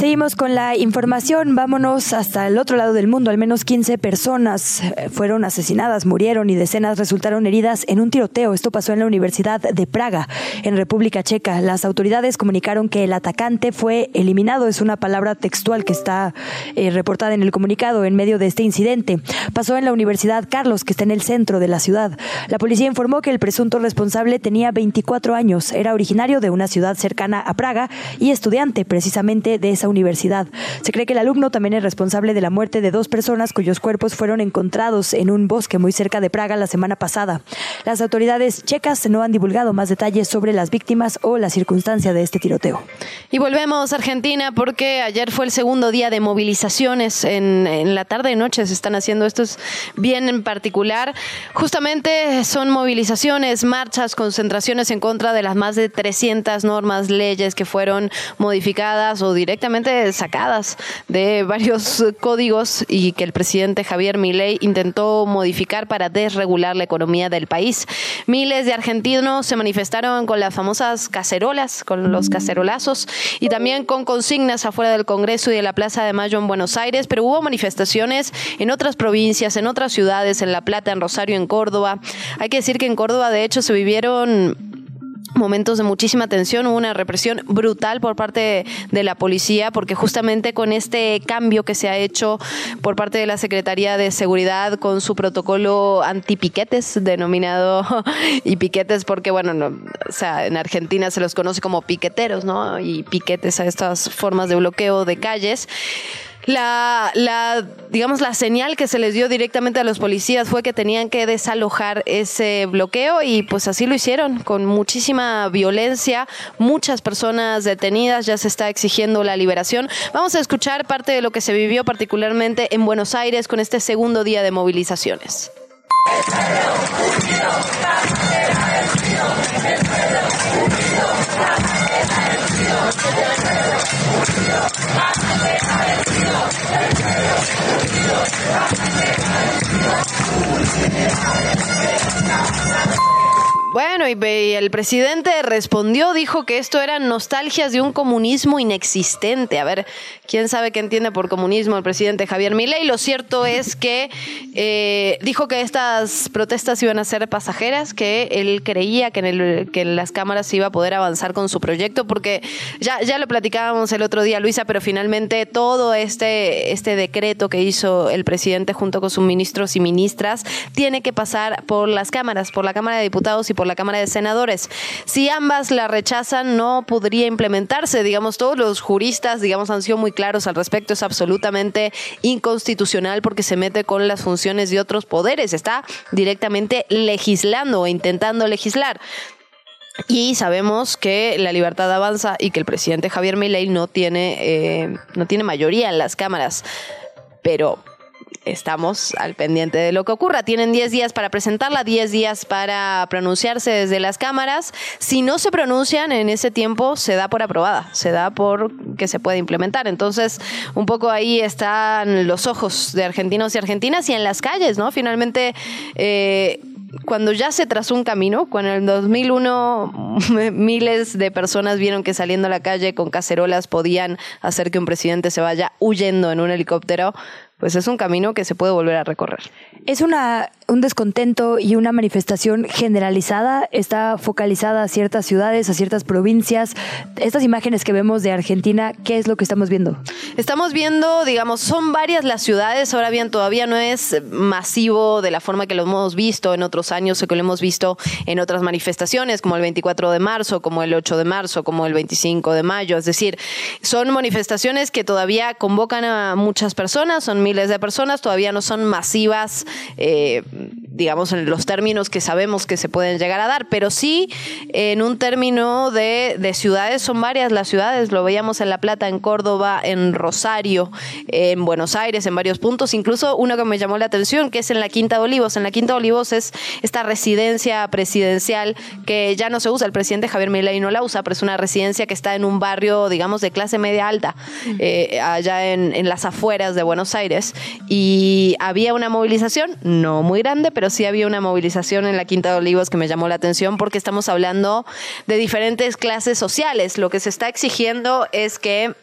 Seguimos con la información. Vámonos hasta el otro lado del mundo. Al menos 15 personas eh, fueron asesinadas, murieron y decenas resultaron heridas en un tiroteo. Esto pasó en la Universidad de Praga, en República Checa. Las autoridades comunicaron que el atacante fue eliminado. Es una palabra textual que está eh, reportada en el comunicado en medio de este incidente. Pasó en la Universidad Carlos, que está en el centro de la ciudad. La policía informó que el presunto responsable tenía 24 años. Era originario de una ciudad cercana a Praga y estudiante precisamente de esa universidad. Se cree que el alumno también es responsable de la muerte de dos personas cuyos cuerpos fueron encontrados en un bosque muy cerca de Praga la semana pasada. Las autoridades checas no han divulgado más detalles sobre las víctimas o la circunstancia de este tiroteo. Y volvemos a Argentina porque ayer fue el segundo día de movilizaciones. En, la tarde y noche se están haciendo estos bien en particular. Justamente son movilizaciones, marchas, concentraciones en contra de las más de 300 normas, leyes que fueron modificadas o directamente sacadas de varios códigos y que el presidente Javier Milei intentó modificar para desregular la economía del país. Miles de argentinos se manifestaron con las famosas cacerolas, con los cacerolazos y también con consignas afuera del Congreso y de la Plaza de Mayo en Buenos Aires, pero hubo manifestaciones en otras provincias, en otras ciudades, en La Plata, en Rosario, en Córdoba. Hay que decir que en Córdoba, de hecho, se vivieron momentos de muchísima tensión, hubo una represión brutal por parte de la policía, porque justamente con este cambio que se ha hecho por parte de la Secretaría de Seguridad con su protocolo antipiquetes, denominado y piquetes porque, bueno, no, o sea, en Argentina se los conoce como piqueteros, ¿no? Y piquetes a estas formas de bloqueo de calles la, la, digamos, la señal que se les dio directamente a los policías fue que tenían que desalojar ese bloqueo y pues así lo hicieron, con muchísima violencia, muchas personas detenidas, ya se está exigiendo la liberación. Vamos a escuchar parte de lo que se vivió particularmente en Buenos Aires con este segundo día de movilizaciones. Thank you. Bueno, y, el presidente respondió, dijo que esto eran nostalgias de un comunismo inexistente. A ver, quién sabe qué entiende por comunismo el presidente Javier Milei. Lo cierto es que eh, dijo que estas protestas iban a ser pasajeras, que él creía que en, el, que las cámaras iba a poder avanzar con su proyecto, porque ya, ya lo platicábamos el otro día, Luisa, pero finalmente todo este, este decreto que hizo el presidente junto con sus ministros y ministras tiene que pasar por las cámaras, por la Cámara de Diputados y por la Cámara de Senadores. Si ambas la rechazan, no podría implementarse. Digamos, todos los juristas, digamos, han sido muy claros al respecto. Es absolutamente inconstitucional porque se mete con las funciones de otros poderes. Está directamente legislando o intentando legislar. Y sabemos que la libertad avanza y que el presidente Javier Milei no tiene, eh, no tiene mayoría en las cámaras. Pero estamos al pendiente de lo que ocurra. Tienen 10 días para presentarla, 10 días para pronunciarse desde las cámaras. Si no se pronuncian en ese tiempo, se da por aprobada, se da por que se puede implementar. Entonces, un poco ahí están los ojos de argentinos y argentinas y en las calles, ¿no? Finalmente, eh, cuando ya se trazó un camino, cuando en el 2001 miles de personas vieron que saliendo a la calle con cacerolas podían hacer que un presidente se vaya huyendo en un helicóptero, pues es un camino que se puede volver a recorrer. Es una, un descontento y una manifestación generalizada, está focalizada a ciertas ciudades, a ciertas provincias. Estas imágenes que vemos de Argentina, ¿qué es lo que estamos viendo? Estamos viendo, digamos, son varias las ciudades, ahora bien, todavía no es masivo de la forma que lo hemos visto en otros años o que lo hemos visto en otras manifestaciones, como el 24 de marzo, como el 8 de marzo, como el 25 de mayo. Es decir, son manifestaciones que todavía convocan a muchas personas, son de personas, todavía no son masivas, eh, digamos, en los términos que sabemos que se pueden llegar a dar, pero sí en un término de, de ciudades, son varias las ciudades, lo veíamos en La Plata, en Córdoba, en Rosario, en Buenos Aires, en varios puntos, incluso uno que me llamó la atención, que es en la Quinta de Olivos. En la Quinta de Olivos es esta residencia presidencial que ya no se usa, el presidente Javier Milei no la usa, pero es una residencia que está en un barrio, digamos, de clase media alta, eh, allá en, en las afueras de Buenos Aires. Y había una movilización, no muy grande, pero sí había una movilización en la Quinta de Olivos que me llamó la atención porque estamos hablando de diferentes clases sociales. Lo que se está exigiendo es que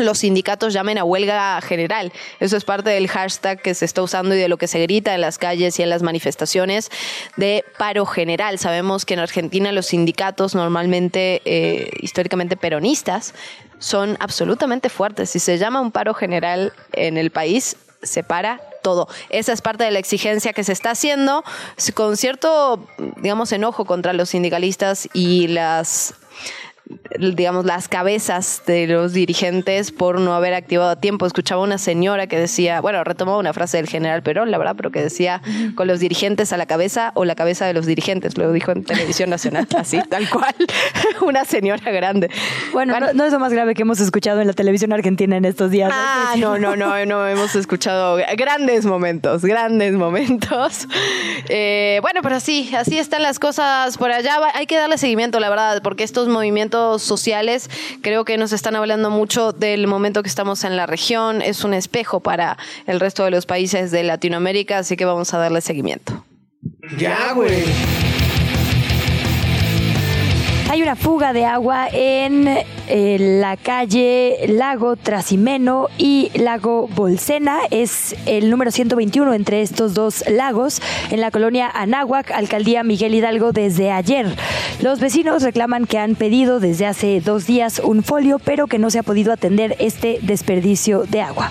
los sindicatos llamen a huelga general. Eso es parte del hashtag que se está usando y de lo que se grita en las calles y en las manifestaciones de paro general. Sabemos que en Argentina los sindicatos normalmente, eh, históricamente peronistas, son absolutamente fuertes. Si se llama un paro general en el país, se para todo. Esa es parte de la exigencia que se está haciendo con cierto, digamos, enojo contra los sindicalistas y las digamos, las cabezas de los dirigentes por no haber activado a tiempo. Escuchaba una señora que decía, bueno, retomaba una frase del general Perón, la verdad, pero que decía, con los dirigentes a la cabeza o la cabeza de los dirigentes, lo dijo en televisión nacional, así, tal cual, una señora grande. Bueno, no, es lo más grave que hemos escuchado en la televisión argentina en estos días. Ah, no, no, no, no, hemos escuchado grandes momentos, grandes momentos. Eh, bueno, pero sí, así están las cosas por allá. Hay que darle seguimiento, la verdad, porque estos movimientos sociales creo que nos están hablando mucho del momento que estamos en la región. Es un espejo para el resto de los países de Latinoamérica, así que vamos a darle seguimiento. Ya, güey. Hay una fuga de agua en eh, la calle Lago Trasimeno y Lago Bolsena. Es el número 121 entre estos dos lagos en la colonia Anáhuac, alcaldía Miguel Hidalgo, desde ayer. Los vecinos reclaman que han pedido desde hace dos días un folio, pero que no se ha podido atender este desperdicio de agua.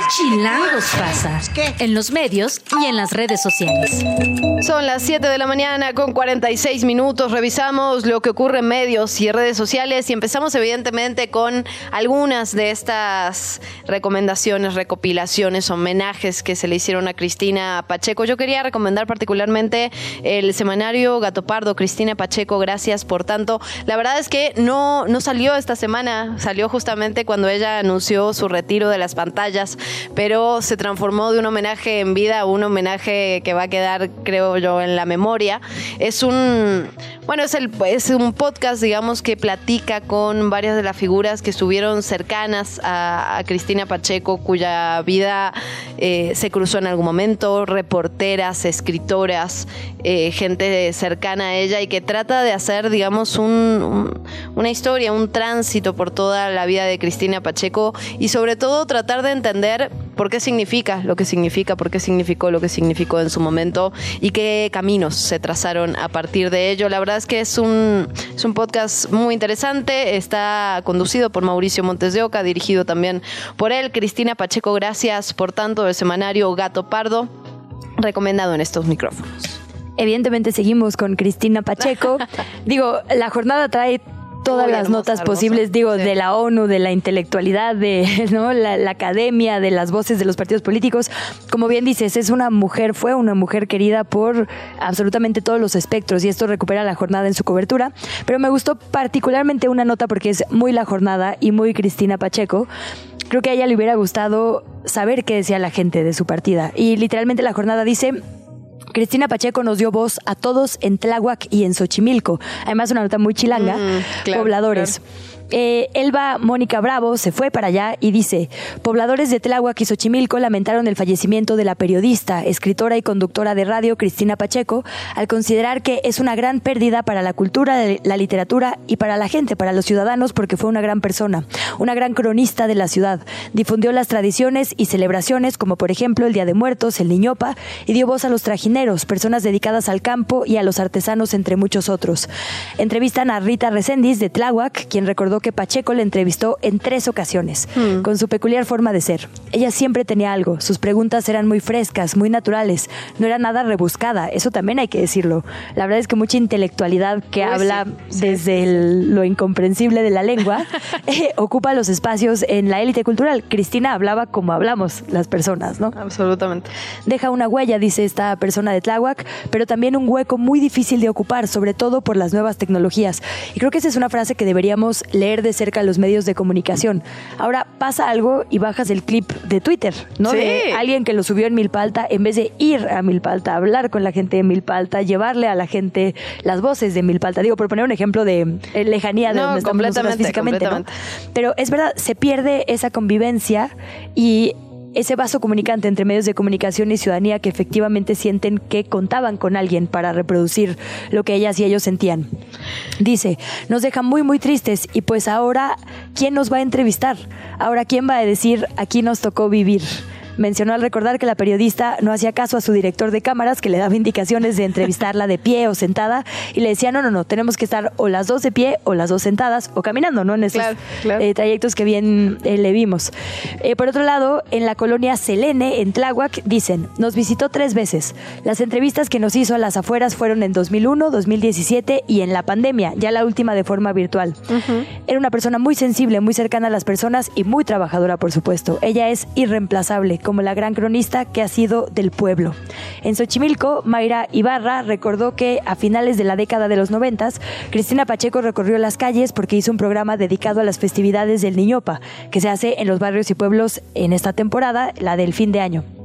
¿Qué chilangos pasa? En los medios y en las redes sociales. Son las 7 de la mañana con 46 minutos. Revisamos lo que ocurre en medios y redes sociales y empezamos evidentemente con algunas de estas recomendaciones, recopilaciones, homenajes que se le hicieron a Cristina Pacheco. Yo quería recomendar particularmente el semanario Gato Pardo. Cristina Pacheco, gracias por tanto. La verdad es que no, no salió esta semana, salió justamente cuando ella anunció su retiro de las pantallas, pero se transformó de un homenaje en vida a un homenaje que va a quedar, creo yo, en la memoria. Es un, bueno, es, el, es un podcast, digamos, que platica con varias de las figuras que estuvieron cercanas a, Cristina Pacheco, cuya vida eh, se cruzó en algún momento, reporteras, escritoras, eh, gente cercana a ella y que trata de hacer, digamos, una historia, un tránsito por toda la vida de Cristina Pacheco y sobre todo tratar de entender por qué significa lo que significa, por qué significó lo que significó en su momento y qué caminos se trazaron a partir de ello. La verdad es que es un, es un podcast muy interesante, está conducido por Mauricio Montes de Oca, dirigido también por él. Cristina Pacheco, gracias por tanto del semanario Gato Pardo, recomendado en estos micrófonos. Evidentemente seguimos con Cristina Pacheco. Digo, la jornada trae todas las notas posibles, digo, de la ONU, de la intelectualidad, de ¿no? la, la, academia, de las voces de los partidos políticos. Como bien dices, es una mujer, fue una mujer querida por absolutamente todos los espectros y esto recupera la jornada en su cobertura. Pero me gustó particularmente una nota porque es muy la jornada y muy Cristina Pacheco. Creo que a ella le hubiera gustado saber qué decía la gente de su partida. Y literalmente la jornada dice, Cristina Pacheco nos dio voz a todos en Tláhuac y en Xochimilco. Además, una nota muy chilanga. Mm, pobladores. Eh, Elba Mónica Bravo se fue para allá y dice, pobladores de Tláhuac y Xochimilco lamentaron el fallecimiento de la periodista, escritora y conductora de radio Cristina Pacheco, al considerar que es una gran pérdida para la cultura, la literatura y para la gente, para los ciudadanos, porque fue una gran persona, una gran cronista de la ciudad. Difundió las tradiciones y celebraciones, como por ejemplo el Día de Muertos, el Niñopa, y dio voz a los trajineros, personas dedicadas al campo y a los artesanos, entre muchos otros. Entrevistan a Rita Reséndiz de Tláhuac, quien recordó que Pacheco le entrevistó en tres ocasiones, hmm. con su peculiar forma de ser. Ella siempre tenía algo, sus preguntas eran muy frescas, muy naturales, no era nada rebuscada, eso también hay que decirlo. La verdad es que mucha intelectualidad que habla desde lo incomprensible de la lengua eh, ocupa los espacios en la élite cultural. Cristina hablaba como hablamos las personas, ¿no? Absolutamente. Deja una huella, dice esta persona de Tláhuac, pero también un hueco muy difícil de ocupar, sobre todo por las nuevas tecnologías. Y creo que esa es una frase que deberíamos leer de cerca los medios de comunicación. Ahora pasa algo y bajas el clip de Twitter, ¿no? De alguien que lo subió en Milpalta, en vez de ir a Milpalta, hablar con la gente de Milpalta, llevarle a la gente las voces de Milpalta. Digo, por poner un ejemplo de eh, lejanía de donde estamos físicamente, ¿no? Pero es verdad, se pierde esa convivencia y ese vaso comunicante entre medios de comunicación y ciudadanía que efectivamente sienten que contaban con alguien para reproducir lo que ellas y ellos sentían. Dice, nos deja muy muy tristes y pues ahora, ¿quién nos va a entrevistar? Ahora, ¿quién va a decir, aquí nos tocó vivir? Mencionó al recordar que la periodista no hacía caso a su director de cámaras que le daba indicaciones de entrevistarla de pie o sentada y le decía, no, no, no, tenemos que estar o las dos de pie o las dos sentadas o caminando, ¿no? En esos eh, trayectos que bien eh, le vimos. Eh, por otro lado, en la colonia Selene, en Tláhuac, dicen, nos visitó tres veces. Las entrevistas que nos hizo a las afueras fueron en 2001, 2017 y en la pandemia, ya la última de forma virtual. Era una persona muy sensible, muy cercana a las personas y muy trabajadora, por supuesto. Ella es irreemplazable como la gran cronista que ha sido del pueblo. En Xochimilco, Mayra Ibarra recordó que a finales de la década de los noventas, Cristina Pacheco recorrió las calles porque hizo un programa dedicado a las festividades del Niñopa, que se hace en los barrios y pueblos en esta temporada, la del fin de año.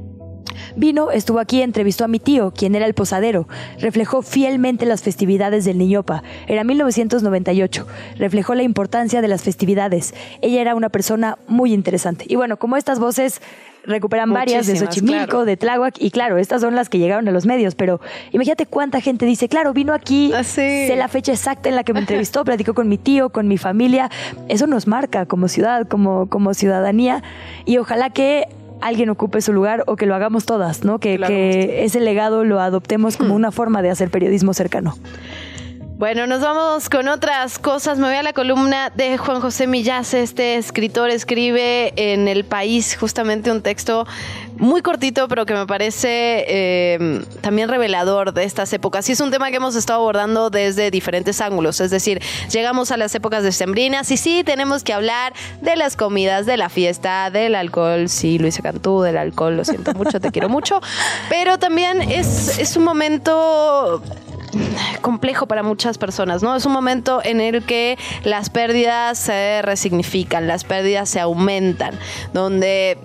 Vino, estuvo aquí, entrevistó a mi tío, quien era el posadero. Reflejó fielmente las festividades del Niñopa. Era 1998. Reflejó la importancia de las festividades. Ella era una persona muy interesante. Y bueno, como estas voces recuperan varias de Xochimilco, de Tláhuac, y claro, estas son las que llegaron a los medios, pero imagínate cuánta gente dice, claro, vino aquí, ah, sé la fecha exacta en la que me entrevistó, platicó con mi tío, con mi familia, eso nos marca como ciudad, como, como ciudadanía, y ojalá que alguien ocupe su lugar o que lo hagamos todas, ¿no? Que, que ese legado lo adoptemos como hmm. una forma de hacer periodismo cercano. Bueno, nos vamos con otras cosas. Me voy a la columna de Juan José Millás. Este escritor escribe en El País justamente un texto muy cortito, pero que me parece eh, también revelador de estas épocas. Y es un tema que hemos estado abordando desde diferentes ángulos. Es decir, llegamos a las épocas decembrinas y sí, tenemos que hablar de las comidas, de la fiesta, del alcohol. Sí, Luisa Cantú, del alcohol, lo siento mucho, te quiero mucho. Pero también es, es un momento complejo para muchas personas, ¿no? Es un momento en el que las pérdidas se resignifican, las pérdidas se aumentan, donde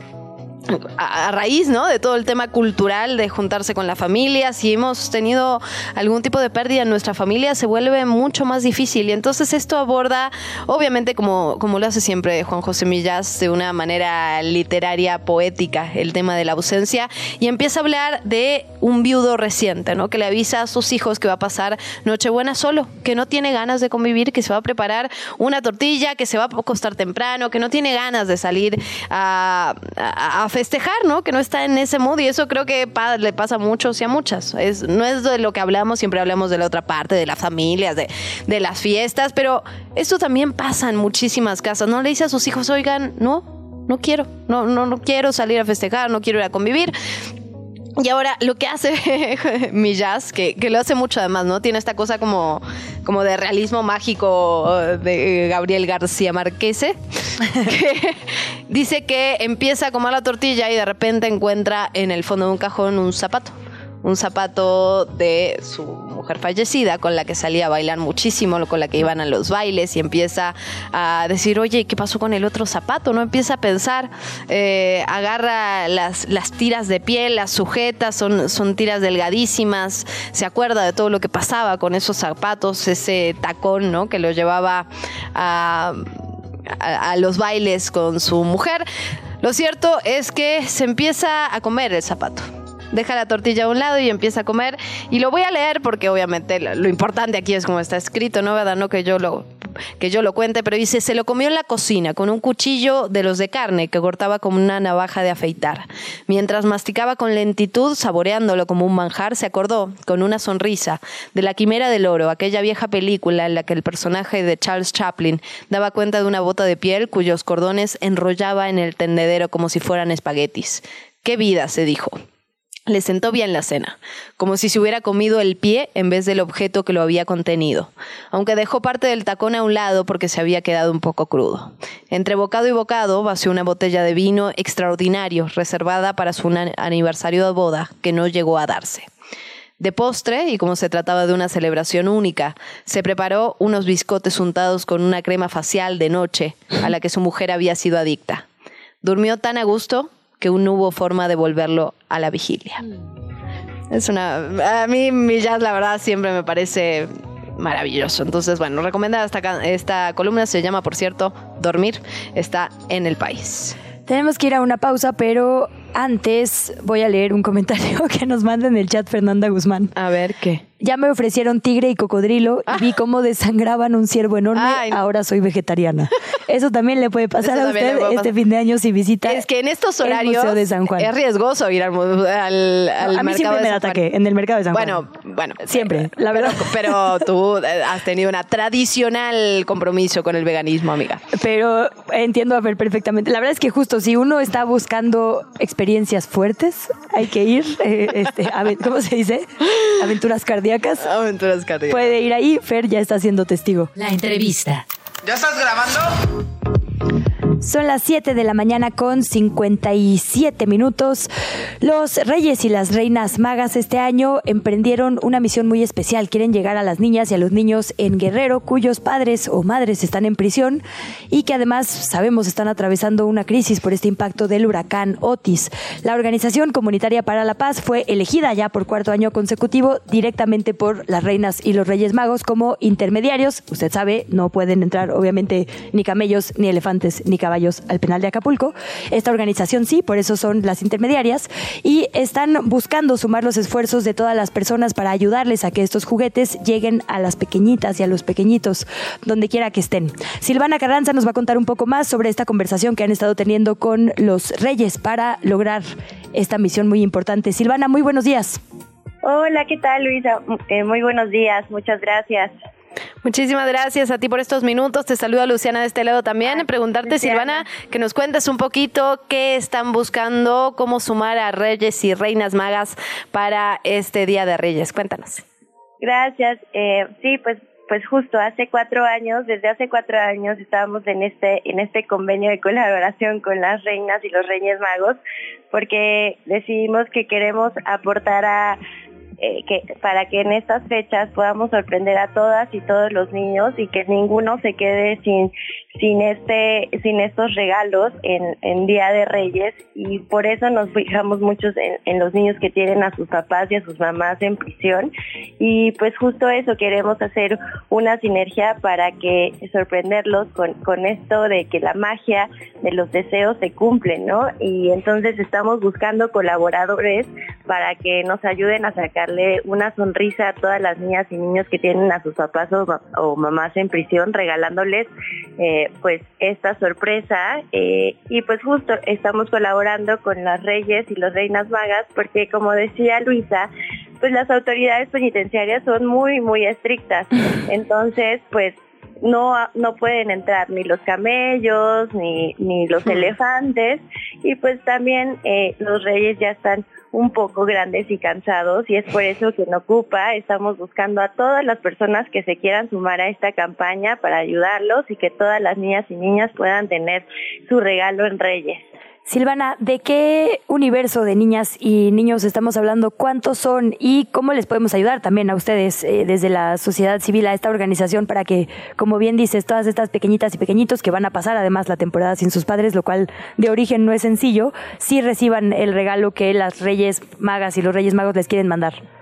a, raíz ¿no? de todo el tema cultural de juntarse con la familia, si hemos tenido algún tipo de pérdida en nuestra familia, se vuelve mucho más difícil. Y entonces esto aborda, obviamente, como, como lo hace siempre Juan José Millas, de una manera literaria, poética, el tema de la ausencia, y empieza a hablar de un viudo reciente, ¿no? que le avisa a sus hijos que va a pasar Nochebuena solo, que no tiene ganas de convivir, que se va a preparar una tortilla, que se va a acostar temprano, que no tiene ganas de salir a, a festejar, ¿no? Que no está en ese mood y eso creo que le pasa a muchos y a muchas. Es, no es de lo que hablamos, siempre hablamos de la otra parte, de las familias, de, las fiestas, pero esto también pasa en muchísimas casas. No le dice a sus hijos, oigan, no, no quiero, no, no quiero salir a festejar, no quiero ir a convivir. Y ahora lo que hace mi jazz, que, que, lo hace mucho además, ¿no? Tiene esta cosa como, como de realismo mágico de Gabriel García Marquese, que dice que empieza a comer la tortilla y de repente encuentra en el fondo de un cajón un zapato un zapato de su mujer fallecida con la que salía a bailar muchísimo, con la que iban a los bailes y empieza a decir, oye, ¿qué pasó con el otro zapato? No empieza a pensar, eh, agarra las, las tiras de piel, las sujetas, son, son tiras delgadísimas, se acuerda de todo lo que pasaba con esos zapatos, ese tacón, ¿no? Que lo llevaba a, a los bailes con su mujer. Lo cierto es que se empieza a comer el zapato deja la tortilla a un lado y empieza a comer. Y lo voy a leer porque obviamente lo, importante aquí es como está escrito, ¿no? ¿Verdad? No que yo lo que yo lo cuente, pero dice, se lo comió en la cocina con un cuchillo de los de carne que cortaba como una navaja de afeitar. Mientras masticaba con lentitud, saboreándolo como un manjar, se acordó, con una sonrisa, de la Quimera del Oro, aquella vieja película en la que el personaje de Charles Chaplin daba cuenta de una bota de piel cuyos cordones enrollaba en el tendedero como si fueran espaguetis. ¡Qué vida! se dijo. Le sentó bien la cena, como si se hubiera comido el pie en vez del objeto que lo había contenido, aunque dejó parte del tacón a un lado porque se había quedado un poco crudo. Entre bocado y bocado vació una botella de vino extraordinario reservada para su aniversario de boda que no llegó a darse. De postre, y como se trataba de una celebración única, se preparó unos biscotes untados con una crema facial de noche a la que su mujer había sido adicta. Durmió tan a gusto que no hubo forma de volverlo a la vigilia. Es una. A mí, mi jazz, la verdad, siempre me parece maravilloso. Entonces, bueno, recomendada esta, esta columna. Se llama, por cierto, Dormir. Está en el país. Tenemos que ir a una pausa, pero antes voy a leer un comentario que nos manda en el chat Fernanda Guzmán. A ver qué. Ya me ofrecieron tigre y cocodrilo y vi cómo desangraban un ciervo enorme. Ahora soy vegetariana. Eso también le puede pasar a usted este fin de año si visita. Es que en estos horarios de San Juan. es riesgoso ir al, al, al a mí siempre me da ataque en el mercado de San Juan. Bueno, bueno, siempre, la verdad. Pero, tú eh, has tenido una tradicional compromiso con el veganismo, amiga. Pero entiendo a ver perfectamente. La verdad es que justo si uno está buscando experiencias fuertes, hay que ir, eh, este, ¿cómo se dice? Aventuras cardíacas Aventuras cardíacas. Puede ir ahí, Fer ya está siendo testigo. La entrevista. ¿Ya estás grabando? Son las 7 de la mañana con 57 minutos. Los reyes y las reinas magas este año emprendieron una misión muy especial. Quieren llegar a las niñas y a los niños en Guerrero cuyos padres o madres están en prisión y que además sabemos están atravesando una crisis por este impacto del huracán Otis. La Organización Comunitaria para la Paz fue elegida ya por cuarto año consecutivo directamente por las reinas y los reyes magos como intermediarios. Usted sabe, no pueden entrar obviamente ni camellos, ni elefantes, ni caballos caballos al penal de Acapulco. Esta organización sí, por eso son las intermediarias y están buscando sumar los esfuerzos de todas las personas para ayudarles a que estos juguetes lleguen a las pequeñitas y a los pequeñitos, donde quiera que estén. Silvana Carranza nos va a contar un poco más sobre esta conversación que han estado teniendo con los reyes para lograr esta misión muy importante. Silvana, muy buenos días. Hola, ¿qué tal Luisa? Eh, muy buenos días, muchas gracias. Muchísimas gracias a ti por estos minutos. Te saluda Luciana de este lado también. Preguntarte, Silvana, que nos cuentes un poquito qué están buscando, cómo sumar a reyes y reinas magas para este Día de Reyes. Cuéntanos. Gracias. Eh, sí, pues pues justo hace cuatro años, desde hace cuatro años estábamos en este, en este convenio de colaboración con las reinas y los reyes magos, porque decidimos que queremos aportar a eh, que para que en estas fechas podamos sorprender a todas y todos los niños y que ninguno se quede sin sin este sin estos regalos en, en Día de Reyes y por eso nos fijamos muchos en, en, los niños que tienen a sus papás y a sus mamás en prisión y pues justo eso queremos hacer una sinergia para que sorprenderlos con, con esto de que la magia de los deseos se cumple, ¿no? Y entonces estamos buscando colaboradores para que nos ayuden a sacar una sonrisa a todas las niñas y niños que tienen a sus papás o, mamás en prisión, regalándoles eh, pues esta sorpresa. Eh, y pues justo estamos colaborando con las reyes y las reinas magas porque como decía Luisa, pues las autoridades penitenciarias son muy, muy estrictas. Entonces, pues no, no pueden entrar ni los camellos ni, ni los elefantes y pues también eh, los reyes ya están un poco grandes y cansados y es por eso que en Ocupa estamos buscando a todas las personas que se quieran sumar a esta campaña para ayudarlos y que todas las niñas y niñas puedan tener su regalo en Reyes. Silvana, ¿de qué universo de niñas y niños estamos hablando? ¿Cuántos son? ¿Y cómo les podemos ayudar también a ustedes eh, desde la sociedad civil, a esta organización, para que, como bien dices, todas estas pequeñitas y pequeñitos que van a pasar además la temporada sin sus padres, lo cual de origen no es sencillo, sí reciban el regalo que las Reyes Magas y los Reyes Magos les quieren mandar?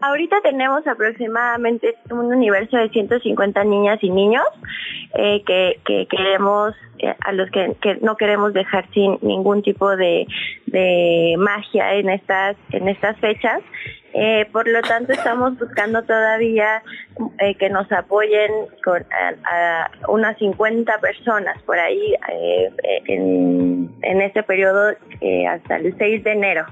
Ahorita tenemos aproximadamente un universo de 150 niñas y niños eh, que, que, queremos, eh, a los que, no queremos dejar sin ningún tipo de, magia en estas, en estas fechas. Eh, por lo tanto, estamos buscando todavía que nos apoyen con a, unas 50 personas por ahí en, en este periodo hasta el 6 de enero.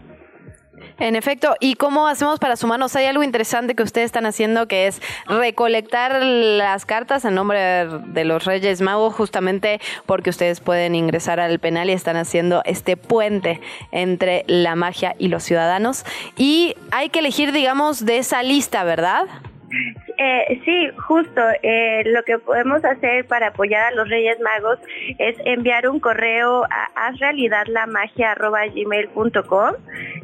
En efecto, ¿y cómo hacemos para sumarnos? Hay algo interesante que ustedes están haciendo que es recolectar las cartas en nombre de los Reyes Magos, justamente porque ustedes pueden ingresar al penal y están haciendo este puente entre la magia y los ciudadanos. Y hay que elegir, digamos, de esa lista, ¿verdad? Eh, sí, justo. Eh, lo que podemos hacer para apoyar a los Reyes Magos es enviar un correo a hazrealidadlamagia.gmail.com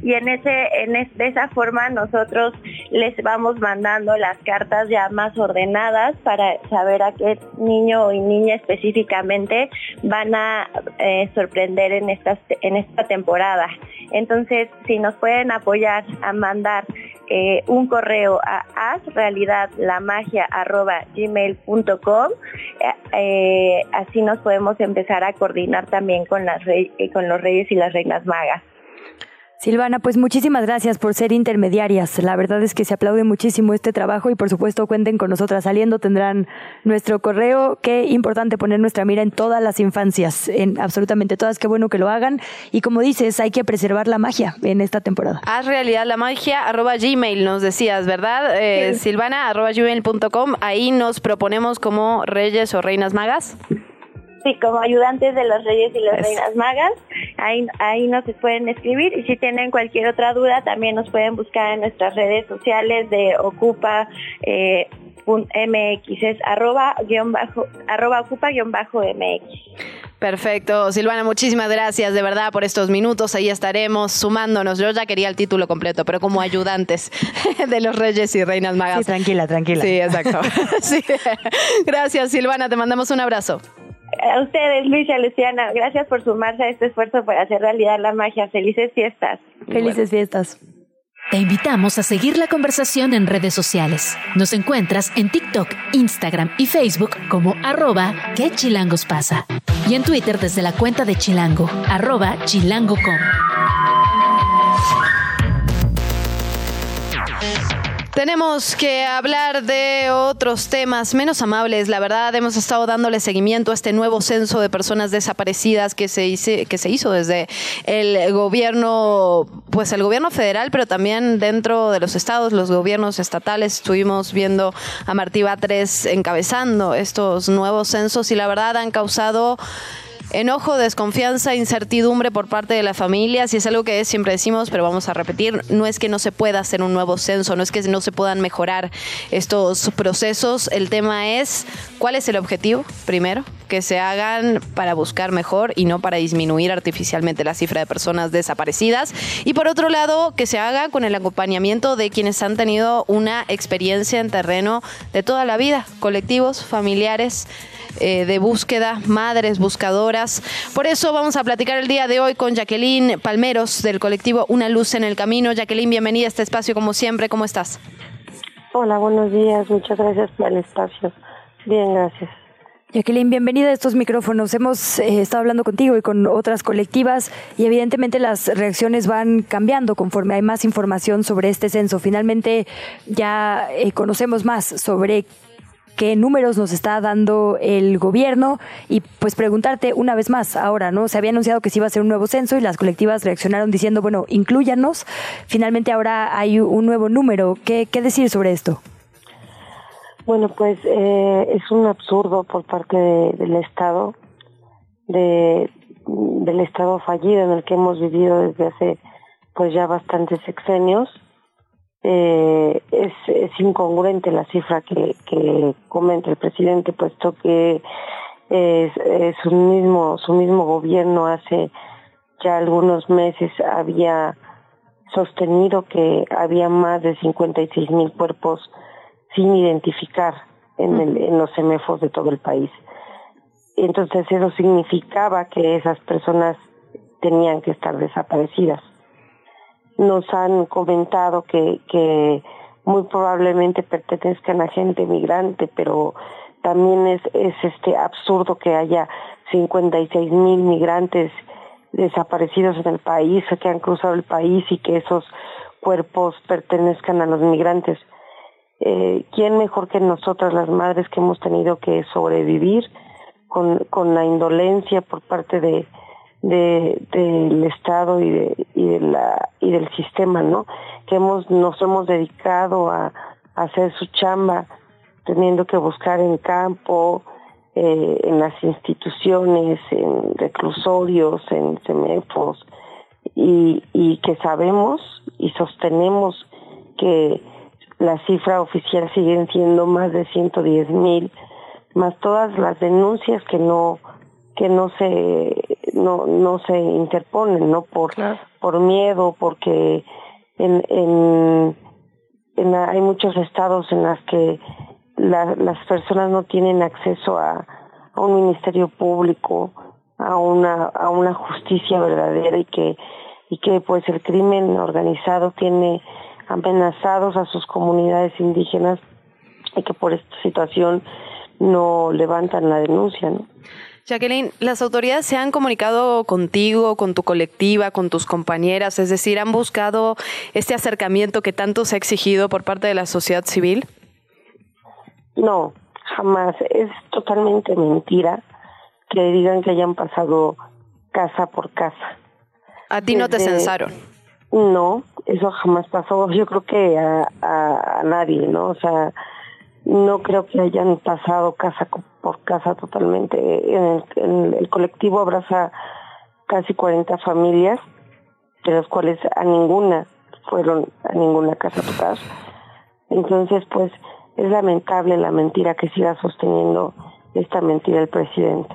y en ese, en de esa forma nosotros les vamos mandando las cartas ya más ordenadas para saber a qué niño y niña específicamente van a eh, sorprender en en esta temporada. Entonces, si nos pueden apoyar a mandar eh, un correo a hazrealidadlamagia.gmail.com. Eh, eh, así nos podemos empezar a coordinar también con, las eh, con los reyes y las reinas magas. Silvana, pues muchísimas gracias por ser intermediarias. La verdad es que se aplaude muchísimo este trabajo y por supuesto cuenten con nosotras saliendo. Tendrán nuestro correo. Qué importante poner nuestra mira en todas las infancias, en absolutamente todas. Qué bueno que lo hagan. Y como dices, hay que preservar la magia en esta temporada. Haz realidad la magia arroba gmail, nos decías, ¿verdad? Eh, sí. Silvana arroba gmail.com. Ahí nos proponemos como reyes o reinas magas. Sí, como ayudantes de los reyes y las es. reinas magas, ahí, ahí nos pueden escribir y si tienen cualquier otra duda también nos pueden buscar en nuestras redes sociales de Ocupa eh, MX, es arroba, guion bajo, arroba ocupa guion bajo MX. Perfecto. Silvana, muchísimas gracias de verdad por estos minutos. Ahí estaremos sumándonos. Yo ya quería el título completo, pero como ayudantes de los reyes y reinas magas. Sí, tranquila, tranquila. Sí, exacto. sí. Gracias, Silvana. Te mandamos un abrazo. A ustedes, Luisa, Luciana, gracias por sumarse a este esfuerzo para hacer realidad la magia. Felices fiestas. Felices fiestas. Te invitamos a seguir la conversación en redes sociales. Nos encuentras en TikTok, Instagram y Facebook como arroba que chilangos pasa. Y en Twitter desde la cuenta de Chilango, arroba chilango.com. Tenemos que hablar de otros temas menos amables. La verdad, hemos estado dándole seguimiento a este nuevo censo de personas desaparecidas que se, hizo, que se hizo desde el gobierno, pues el gobierno federal, pero también dentro de los estados, los gobiernos estatales. Estuvimos viendo a Martí Batres encabezando estos nuevos censos y la verdad han causado enojo, desconfianza, incertidumbre por parte de la familia, si es algo que siempre decimos, pero vamos a repetir, no es que no se pueda hacer un nuevo censo, no es que no se puedan mejorar estos procesos, el tema es cuál es el objetivo, primero, que se hagan para buscar mejor y no para disminuir artificialmente la cifra de personas desaparecidas, y por otro lado, que se haga con el acompañamiento de quienes han tenido una experiencia en terreno de toda la vida, colectivos, familiares, eh, de búsqueda, madres buscadoras. Por eso vamos a platicar el día de hoy con Jacqueline Palmeros del colectivo Una Luz en el Camino. Jacqueline, bienvenida a este espacio como siempre. ¿Cómo estás? Hola, buenos días. Muchas gracias por el espacio. Bien, gracias. Jacqueline, bienvenida a estos micrófonos. Hemos eh, estado hablando contigo y con otras colectivas y evidentemente las reacciones van cambiando conforme hay más información sobre este censo. Finalmente ya eh, conocemos más sobre qué números nos está dando el gobierno y pues preguntarte una vez más ahora, ¿no? Se había anunciado que se iba a hacer un nuevo censo y las colectivas reaccionaron diciendo, bueno, incluyanos. Finalmente ahora hay un nuevo número. ¿Qué, qué decir sobre esto? Bueno, pues eh, es un absurdo por parte del Estado, de, del Estado fallido en el que hemos vivido desde hace pues ya bastantes sexenios eh, es, es, incongruente la cifra que, que comenta el presidente, puesto que su mismo su mismo gobierno hace ya algunos meses había sostenido que había más de 56 mil cuerpos sin identificar en, el, en los semefos de todo el país. Entonces eso significaba que esas personas tenían que estar desaparecidas nos han comentado que, que muy probablemente pertenezcan a gente migrante, pero también es, es este absurdo que haya 56 mil migrantes desaparecidos en el país, que han cruzado el país y que esos cuerpos pertenezcan a los migrantes. Eh, ¿Quién mejor que nosotras las madres que hemos tenido que sobrevivir con, con la indolencia por parte de, de del Estado y de, y de la y del sistema, ¿no? Que hemos nos hemos dedicado a, hacer su chamba, teniendo que buscar en campo, eh, en las instituciones, en reclusorios, en semefos, y, y que sabemos y sostenemos que la cifra oficial siguen siendo más de 110 mil, más todas las denuncias que no que no se no no se interponen no por por miedo porque en, en, en hay muchos estados en las que las personas no tienen acceso a, a un ministerio público a una a una justicia verdadera y que y que pues el crimen organizado tiene amenazados a sus comunidades indígenas y que por esta situación no levantan la denuncia ¿no? Jacqueline, ¿las autoridades se han comunicado contigo, con tu colectiva, con tus compañeras? Es decir, ¿han buscado este acercamiento que tanto se ha exigido por parte de la sociedad civil? No, jamás. Es totalmente mentira que digan que hayan pasado casa por casa. ¿A ti no te censaron? No, eso jamás pasó. Yo creo que a, a, a nadie, ¿no? O sea, no creo que hayan pasado casa por casa totalmente. En el, colectivo abraza casi 40 familias, de las cuales a ninguna fueron a ninguna casa tocar. Entonces, pues es lamentable la mentira que siga sosteniendo esta mentira el presidente.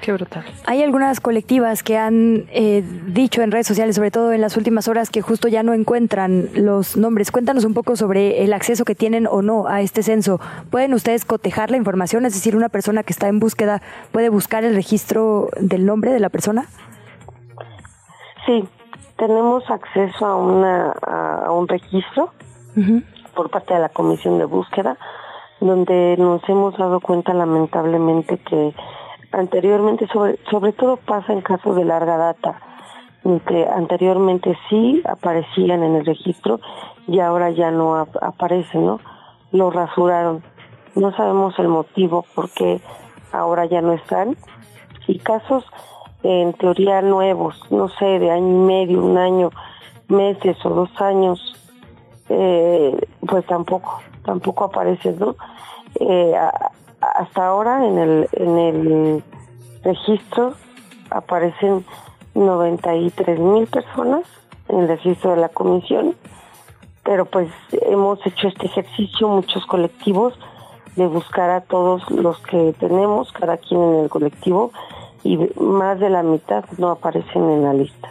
Qué brutal. Hay algunas colectivas que han eh, dicho en redes sociales, sobre todo en las últimas horas, que justo ya no encuentran los nombres. Cuéntanos un poco sobre el acceso que tienen o no a este censo. ¿Pueden ustedes cotejar la información? Es decir, una persona que está en búsqueda puede buscar el registro del nombre de la persona. Sí, tenemos acceso a, una, a, un registro por parte de la Comisión de Búsqueda, donde nos hemos dado cuenta lamentablemente que anteriormente, sobre, sobre todo pasa en casos de larga data, que anteriormente sí aparecían en el registro y ahora ya no aparecen, ¿no? Lo rasuraron. No sabemos el motivo por qué ahora ya no están. Y casos en teoría nuevos, no sé, de año y medio, un año, meses o dos años, eh, pues tampoco, tampoco aparecen, ¿no? Eh, hasta ahora en el, en el registro aparecen 93 mil personas en el registro de la comisión, pero pues hemos hecho este ejercicio, muchos colectivos, de buscar a todos los que tenemos, cada quien en el colectivo, y más de la mitad no aparecen en la lista.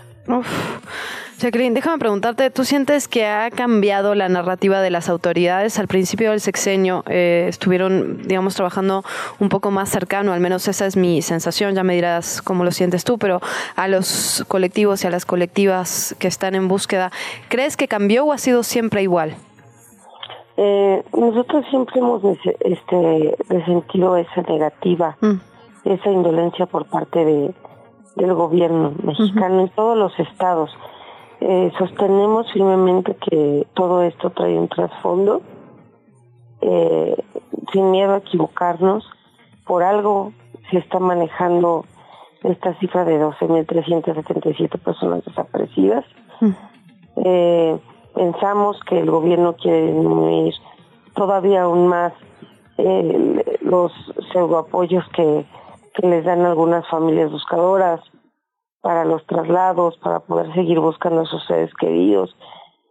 Jacqueline, déjame preguntarte, ¿tú sientes que ha cambiado la narrativa de las autoridades? Al principio del sexenio eh, estuvieron, digamos, trabajando un poco más cercano, al menos esa es mi sensación, ya me dirás cómo lo sientes tú, pero a los colectivos y a las colectivas que están en búsqueda, ¿crees que cambió o ha sido siempre igual? Eh, nosotros siempre hemos este, resentido esa negativa, mm. esa indolencia por parte de, del gobierno mexicano en todos los estados eh, sostenemos firmemente que todo esto trae un trasfondo, eh, sin miedo a equivocarnos, por algo se está manejando esta cifra de 12.377 personas desaparecidas. Mm. Eh, pensamos que el gobierno quiere disminuir todavía aún más eh, los pseudoapoyos que, que les dan algunas familias buscadoras, para los traslados, para poder seguir buscando a sus seres queridos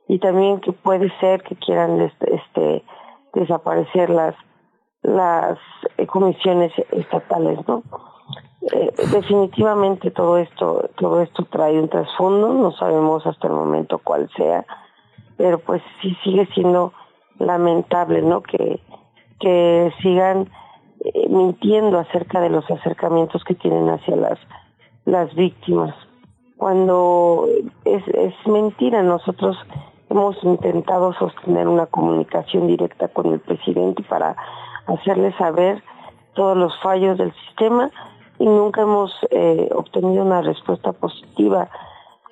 y también que puede ser que quieran este, este desaparecer las las comisiones estatales, ¿no? Eh, definitivamente todo esto todo esto trae un trasfondo, no sabemos hasta el momento cuál sea, pero pues sí sigue siendo lamentable, ¿no? Que que sigan eh, mintiendo acerca de los acercamientos que tienen hacia las las víctimas. Cuando es, es mentira, nosotros hemos intentado sostener una comunicación directa con el presidente para hacerle saber todos los fallos del sistema y nunca hemos eh, obtenido una respuesta positiva.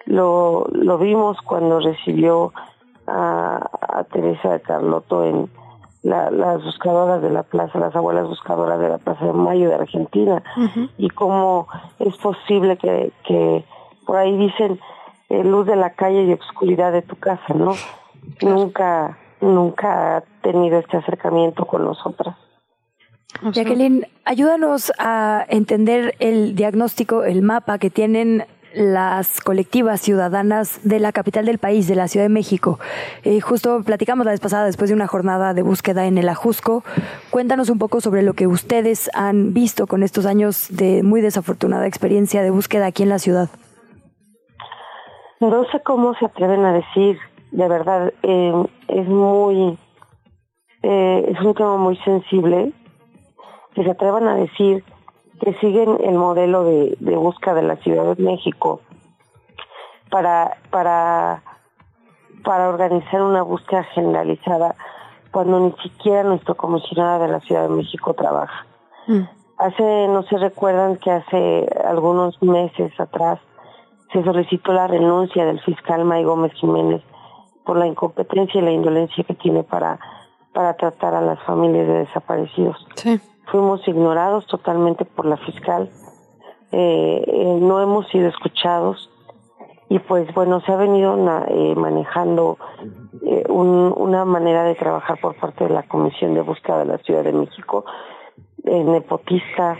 Lo, lo vimos cuando recibió a, a Teresa de Carlotto en, las buscadoras de la plaza, las abuelas buscadoras de la Plaza de Mayo de Argentina, y cómo es posible que, que por ahí dicen eh, luz de la calle y obscuridad de tu casa, ¿no? Nunca, nunca ha tenido este acercamiento con nosotras. Jacqueline, ayúdanos a entender el diagnóstico, el mapa que tienen las colectivas ciudadanas de la capital del país, de la Ciudad de México. Eh, justo platicamos la vez pasada después de una jornada de búsqueda en el Ajusco. Cuéntanos un poco sobre lo que ustedes han visto con estos años de muy desafortunada experiencia de búsqueda aquí en la ciudad. No sé cómo se atreven a decir, de verdad, eh, es muy, eh, es un tema muy sensible, que se atrevan a decir que siguen el modelo de, de búsqueda de la Ciudad de México para, para, para organizar una búsqueda generalizada cuando ni siquiera nuestro comisionado de la Ciudad de México trabaja. Mm. Hace, no se recuerdan que hace algunos meses atrás se solicitó la renuncia del fiscal May Gómez Jiménez por la incompetencia y la indolencia que tiene para, para tratar a las familias de desaparecidos. Sí fuimos ignorados totalmente por la fiscal, eh, eh, no hemos sido escuchados y pues bueno, se ha venido eh, manejando una manera de trabajar por parte de la Comisión de Búsqueda de la Ciudad de México, nepotista,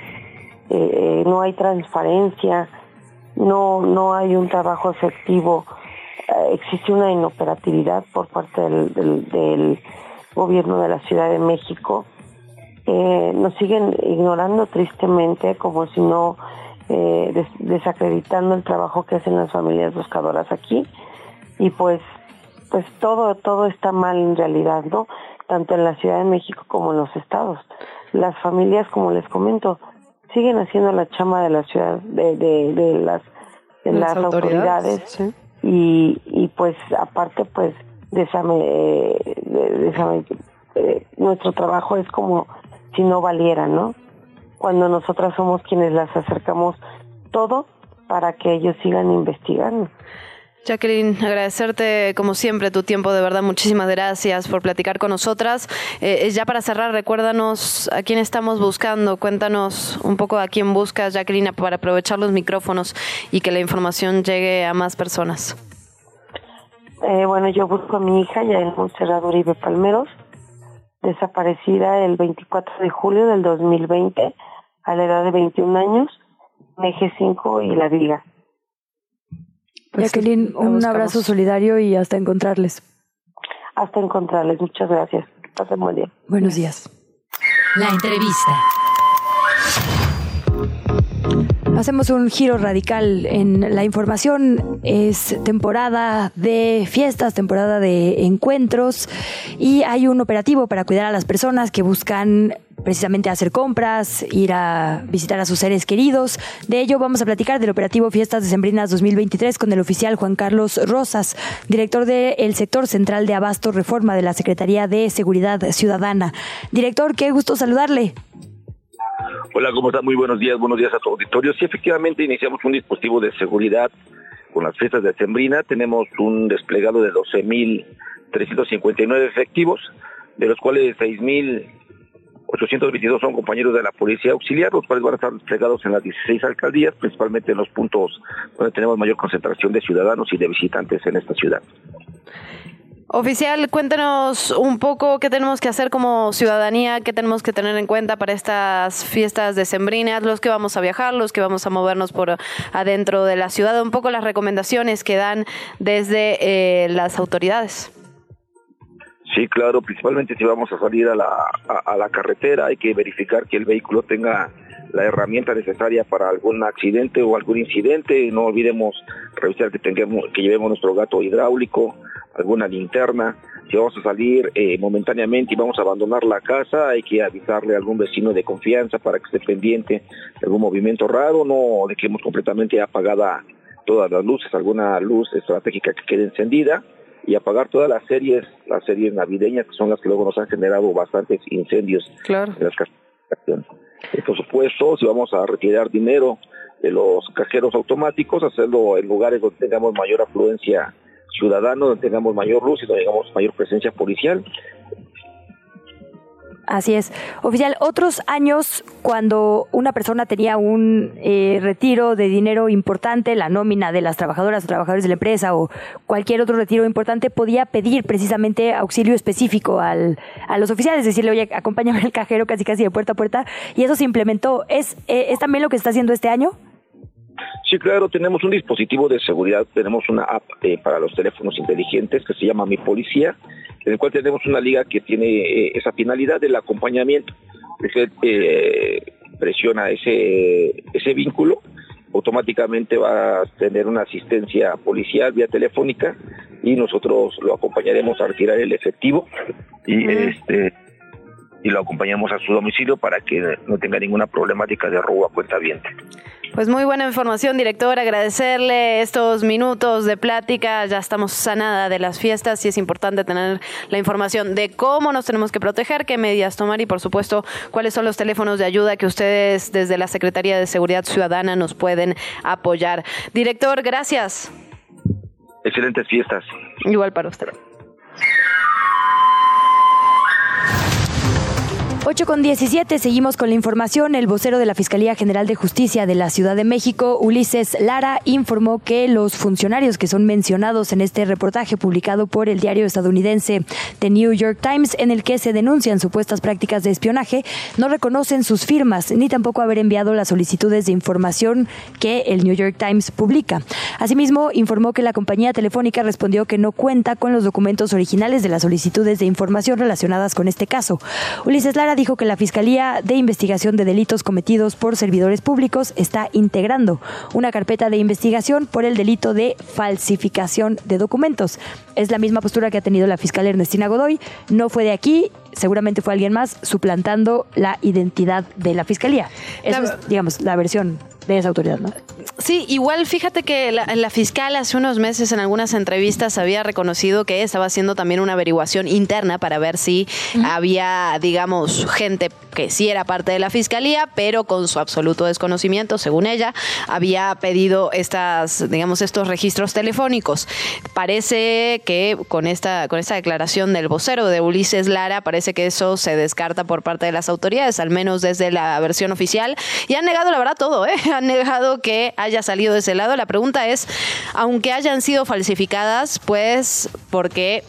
no hay transparencia, no, no hay un trabajo efectivo, existe una inoperatividad por parte del, del gobierno de la Ciudad de México eh, nos siguen ignorando tristemente como si no eh, desacreditando el trabajo que hacen las familias buscadoras aquí. Y pues pues todo todo está mal en realidad no tanto en la Ciudad de México como en los estados. Las familias como les comento siguen haciendo la chama de la ciudad de, de, las de las, autoridades, y, y pues aparte pues déjame, eh, eh, nuestro trabajo es como si no valieran, ¿no? Cuando nosotras somos quienes las acercamos todo para que ellos sigan investigando. Jacqueline, agradecerte como siempre tu tiempo, de verdad, muchísimas gracias por platicar con nosotras. Eh, ya para cerrar, recuérdanos a quién estamos buscando, cuéntanos un poco a quién buscas, Jacqueline, para aprovechar los micrófonos y que la información llegue a más personas. Eh, bueno, yo busco a mi hija, Yael Monserrat Uribe Palmeros, desaparecida el 24 de julio del 2020 a la edad de 21 años, Eje 5 y La Viga. Pues Jacqueline, un abrazo solidario y hasta encontrarles. Hasta encontrarles, muchas gracias. Pasen buen día. Buenos días. La entrevista. Hacemos un giro radical en la información. Es temporada de fiestas, temporada de encuentros y hay un operativo para cuidar a las personas que buscan precisamente hacer compras, ir a visitar a sus seres queridos. De ello vamos a platicar del operativo Fiestas Decembrinas 2023 con el oficial Juan Carlos Rosas, director del sector central de Abasto Reforma de la Secretaría de Seguridad Ciudadana. Director, qué gusto saludarle. Hola, ¿cómo está? Muy buenos días, buenos días a tu auditorio. Sí, efectivamente iniciamos un dispositivo de seguridad con las fiestas de Sembrina. Tenemos un desplegado de 12.359 efectivos, de los cuales 6.822 son compañeros de la Policía Auxiliar, los cuales van a estar desplegados en las 16 alcaldías, principalmente en los puntos donde tenemos mayor concentración de ciudadanos y de visitantes en esta ciudad. Oficial, cuéntenos un poco qué tenemos que hacer como ciudadanía, qué tenemos que tener en cuenta para estas fiestas decembrinas, los que vamos a viajar, los que vamos a movernos por adentro de la ciudad, un poco las recomendaciones que dan desde eh, las autoridades. Sí, claro, principalmente si vamos a salir a la, a la carretera hay que verificar que el vehículo tenga la herramienta necesaria para algún accidente o algún incidente. No olvidemos revisar que tengamos, que llevemos nuestro gato hidráulico, alguna linterna. Si vamos a salir eh, momentáneamente y vamos a abandonar la casa, hay que avisarle a algún vecino de confianza para que esté pendiente de algún movimiento raro, no dejemos completamente apagada todas las luces, alguna luz estratégica que quede encendida y apagar todas las series, las series navideñas que son las que luego nos han generado bastantes incendios claro. en las casas. Por supuesto, si vamos a retirar dinero de los cajeros automáticos, hacerlo en lugares donde tengamos mayor afluencia ciudadano, donde tengamos mayor luz y donde tengamos mayor presencia policial. Así es. Oficial, otros años cuando una persona tenía un eh, retiro de dinero importante, la nómina de las trabajadoras o trabajadores de la empresa o cualquier otro retiro importante, podía pedir precisamente auxilio específico al, a los oficiales, decirle, oye, acompáñame al cajero casi casi de puerta a puerta, y eso se implementó. ¿Es, eh, ¿Es también lo que se está haciendo este año? Sí, claro, tenemos un dispositivo de seguridad, tenemos una app eh, para los teléfonos inteligentes que se llama Mi Policía, en el cual tenemos una liga que tiene eh, esa finalidad del acompañamiento. Usted eh, presiona ese, ese vínculo, automáticamente va a tener una asistencia policial vía telefónica y nosotros lo acompañaremos a retirar el efectivo y este y lo acompañamos a su domicilio para que no tenga ninguna problemática de robo a cuenta viente. Pues muy buena información, director. Agradecerle estos minutos de plática. Ya estamos sanada de las fiestas y es importante tener la información de cómo nos tenemos que proteger, qué medidas tomar y, por supuesto, cuáles son los teléfonos de ayuda que ustedes desde la Secretaría de Seguridad Ciudadana nos pueden apoyar. Director, gracias. Excelentes fiestas. Igual para usted. 8 con 17, seguimos con la información. El vocero de la Fiscalía General de Justicia de la Ciudad de México, Ulises Lara, informó que los funcionarios que son mencionados en este reportaje publicado por el diario estadounidense The New York Times, en el que se denuncian supuestas prácticas de espionaje, no reconocen sus firmas ni tampoco haber enviado las solicitudes de información que el New York Times publica. Asimismo, informó que la compañía telefónica respondió que no cuenta con los documentos originales de las solicitudes de información relacionadas con este caso. Ulises Lara dijo que la Fiscalía de Investigación de Delitos Cometidos por Servidores Públicos está integrando una carpeta de investigación por el delito de falsificación de documentos. Es la misma postura que ha tenido la fiscal Ernestina Godoy. No fue de aquí, seguramente fue alguien más suplantando la identidad de la Fiscalía. Eso es, digamos, la versión de esa autoridad, ¿no? Sí, igual fíjate que la, la, fiscal hace unos meses en algunas entrevistas había reconocido que estaba haciendo también una averiguación interna para ver si había, digamos, gente que sí era parte de la fiscalía, pero con su absoluto desconocimiento, según ella, había pedido estas, digamos, estos registros telefónicos. Parece que con esta, con esta declaración del vocero de Ulises Lara, parece que eso se descarta por parte de las autoridades, al menos desde la versión oficial, y han negado la verdad todo, ¿eh? han negado que haya salido de ese lado. La pregunta es, aunque hayan sido falsificadas, pues, porque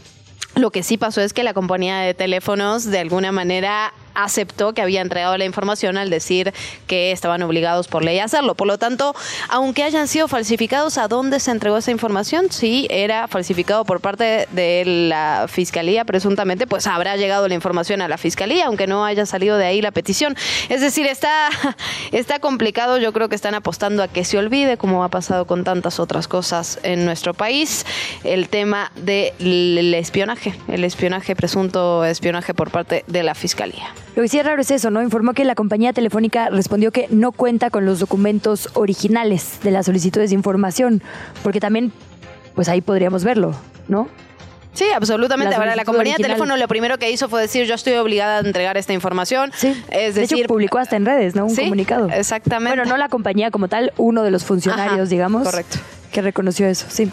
lo que sí pasó es que la compañía de teléfonos de alguna manera aceptó que había entregado la información al decir que estaban obligados por ley a hacerlo. Por lo tanto, aunque hayan sido falsificados, ¿a dónde se entregó esa información? Si era falsificado por parte de la fiscalía, presuntamente, pues habrá llegado la información a la fiscalía, aunque no haya salido de ahí la petición. Es decir, está, está complicado. Yo creo que están apostando a que se olvide, como ha pasado con tantas otras cosas en nuestro país, el tema del espionaje, el espionaje, presunto espionaje por parte de la fiscalía. Lo que sí es raro es eso, ¿no? Informó que la compañía telefónica respondió que no cuenta con los documentos originales de las solicitudes de información, porque también, pues ahí podríamos verlo, ¿no? Sí, absolutamente. Ahora, la compañía de teléfono lo primero que hizo fue decir, yo estoy obligada a entregar esta información. Sí. Es de hecho, publicó hasta en redes, ¿no? Un sí, comunicado. Exactamente. Bueno, no la compañía como tal, uno de los funcionarios, Ajá, digamos. correcto. Que reconoció eso, sí.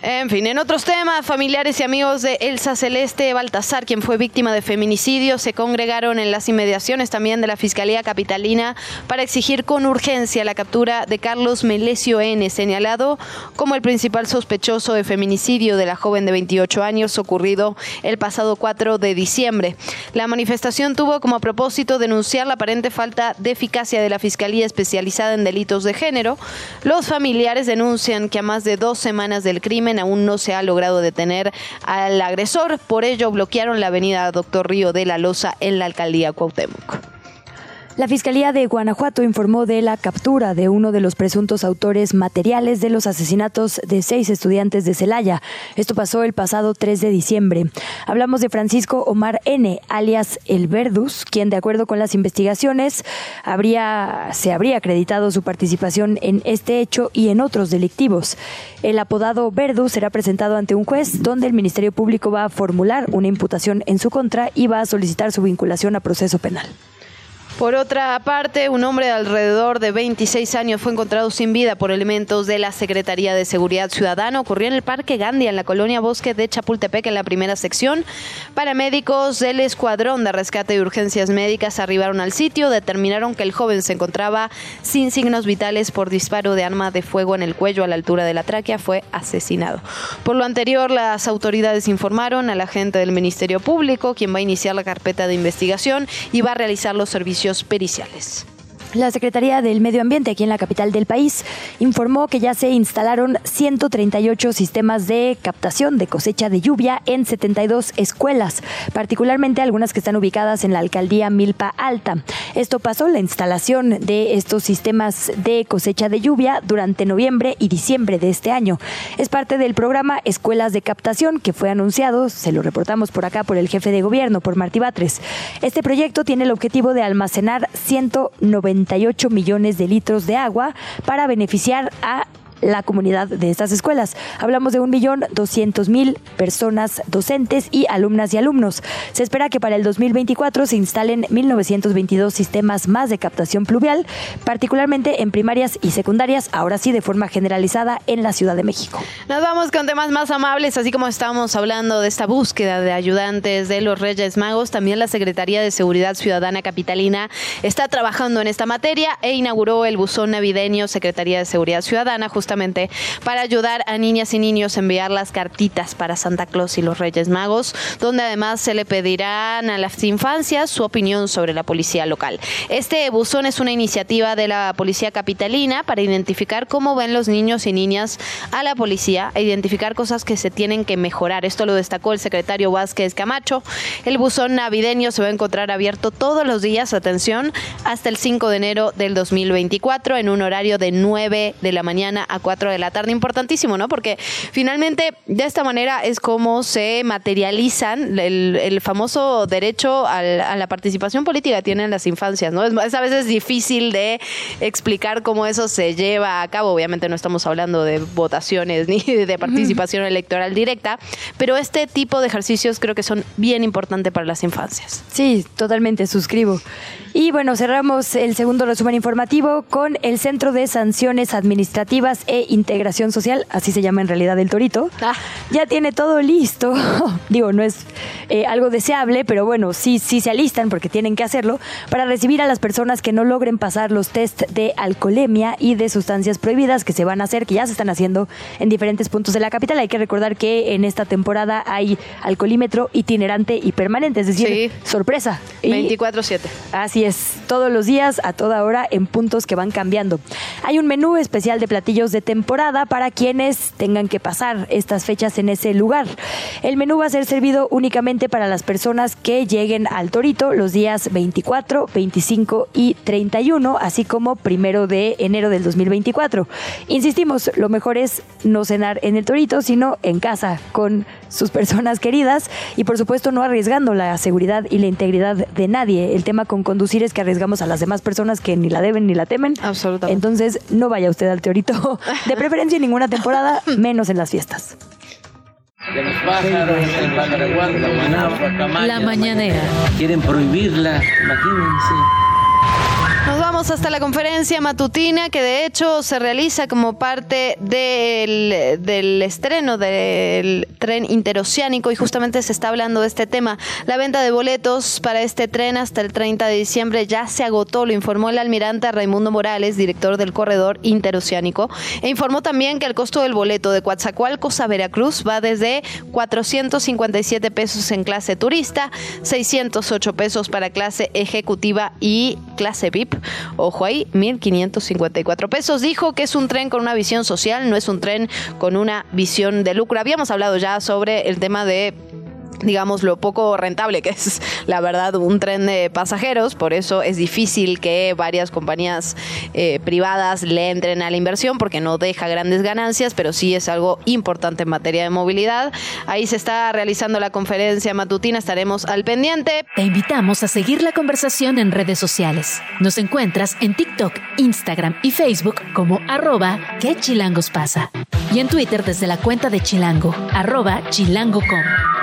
En fin, en otros temas, familiares y amigos de Elsa Celeste Baltasar, quien fue víctima de feminicidio, se congregaron en las inmediaciones también de la Fiscalía Capitalina para exigir con urgencia la captura de Carlos Melesio N., señalado como el principal sospechoso de feminicidio de la joven de 28 años ocurrido el pasado 4 de diciembre. La manifestación tuvo como propósito denunciar la aparente falta de eficacia de la Fiscalía especializada en delitos de género. Los familiares denuncian que a más de dos semanas del crimen aún no se ha logrado detener al agresor. Por ello, bloquearon la avenida Doctor Río de la Loza en la alcaldía Cuauhtémoc. La Fiscalía de Guanajuato informó de la captura de uno de los presuntos autores materiales de los asesinatos de seis estudiantes de Celaya. Esto pasó el pasado 3 de diciembre. Hablamos de Francisco Omar N., alias El Verdus, quien, de acuerdo con las investigaciones, habría, se habría acreditado su participación en este hecho y en otros delictivos. El apodado Verdus será presentado ante un juez, donde el Ministerio Público va a formular una imputación en su contra y va a solicitar su vinculación a proceso penal. Por otra parte, un hombre de alrededor de 26 años fue encontrado sin vida por elementos de la Secretaría de Seguridad Ciudadana. Ocurrió en el Parque Gandia, en la colonia Bosque de Chapultepec, en la primera sección. Paramédicos del Escuadrón de Rescate y Urgencias Médicas arribaron al sitio, determinaron que el joven se encontraba sin signos vitales por disparo de arma de fuego en el cuello a la altura de la tráquea. Fue asesinado. Por lo anterior, las autoridades informaron al agente del Ministerio Público, quien va a iniciar la carpeta de investigación y va a realizar los servicios periciales. La Secretaría del Medio Ambiente aquí en la capital del país informó que ya se instalaron 138 sistemas de captación de cosecha de lluvia en 72 escuelas, particularmente algunas que están ubicadas en la alcaldía Milpa Alta. Esto pasó la instalación de estos sistemas de cosecha de lluvia durante noviembre y diciembre de este año. Es parte del programa Escuelas de Captación que fue anunciado, se lo reportamos por acá por el jefe de gobierno, por Martí Batres. Este proyecto tiene el objetivo de almacenar 190 millones de litros de agua para beneficiar a la comunidad de estas escuelas. Hablamos de un millón doscientos mil personas docentes y alumnas y alumnos. Se espera que para el 2024 se instalen 1.922 sistemas más de captación pluvial, particularmente en primarias y secundarias, ahora sí de forma generalizada en la Ciudad de México. Nos vamos con temas más amables, así como estábamos hablando de esta búsqueda de ayudantes de los Reyes Magos, también la Secretaría de Seguridad Ciudadana Capitalina está trabajando en esta materia e inauguró el buzón navideño Secretaría de Seguridad Ciudadana justamente para ayudar a niñas y niños a enviar las cartitas para Santa Claus y los Reyes Magos, donde además se le pedirán a las infancias su opinión sobre la policía local. Este buzón es una iniciativa de la Policía Capitalina para identificar cómo ven los niños y niñas a la policía e identificar cosas que se tienen que mejorar. Esto lo destacó el secretario Vázquez Camacho. El buzón navideño se va a encontrar abierto todos los días, atención, hasta el 5 de enero del 2024 en un horario de 9 de la mañana a a 4 de la tarde. Importantísimo, ¿no? Porque finalmente de esta manera es como se materializan el, famoso derecho a la participación política que tienen las infancias, ¿no? Es, a veces difícil de explicar cómo eso se lleva a cabo. Obviamente no estamos hablando de votaciones ni de participación electoral directa, pero este tipo de ejercicios creo que son bien importantes para las infancias. Sí, totalmente, suscribo. Y bueno, cerramos el segundo resumen informativo con el Centro de Sanciones Administrativas e Integración Social, así se llama en realidad el Torito. Ah. Ya tiene todo listo. Digo, no es eh, algo deseable, pero bueno, sí, sí se alistan porque tienen que hacerlo para recibir a las personas que no logren pasar los test de alcoholemia y de sustancias prohibidas que se van a hacer, que ya se están haciendo en diferentes puntos de la capital. Hay que recordar que en esta temporada hay alcoholímetro itinerante y permanente, es decir, sorpresa. 24/7. Así es, todos los días, a toda hora, en puntos que van cambiando. Hay un menú especial de platillos de temporada para quienes tengan que pasar estas fechas en ese lugar. El menú va a ser servido únicamente para las personas que lleguen al Torito los días 24, 25 y 31, así como primero de enero del 2024. Insistimos, lo mejor es no cenar en el Torito, sino en casa con sus personas queridas y por supuesto no arriesgando la seguridad y la integridad de nadie. El tema con conducir es que arriesgamos a las demás personas que ni la deben ni la temen. Absolutamente. Entonces no vaya usted al Torito, de preferencia en ninguna temporada, menos en las fiestas. La mañanera. Quieren prohibirla, imagínense. Nos vamos hasta la conferencia matutina que de hecho se realiza como parte del, del, estreno del tren interoceánico y justamente se está hablando de este tema. La venta de boletos para este tren hasta el 30 de diciembre ya se agotó, lo informó el almirante Raimundo Morales, director del corredor interoceánico, e informó también que el costo del boleto de Coatzacoalcos a Veracruz va desde 457 pesos en clase turista, 608 pesos para clase ejecutiva y clase VIP Ojo ahí, 1.554 pesos. Dijo que es un tren con una visión social, no es un tren con una visión de lucro. Habíamos hablado ya sobre el tema de digamos, lo poco rentable que es, la verdad, un tren de pasajeros. Por eso es difícil que varias compañías eh, privadas le entren a la inversión porque no deja grandes ganancias, pero sí es algo importante en materia de movilidad. Ahí se está realizando la conferencia matutina, estaremos al pendiente. Te invitamos a seguir la conversación en redes sociales. Nos encuentras en TikTok, Instagram y Facebook como arroba que pasa. Y en Twitter desde la cuenta de Chilango, arroba chilango.com.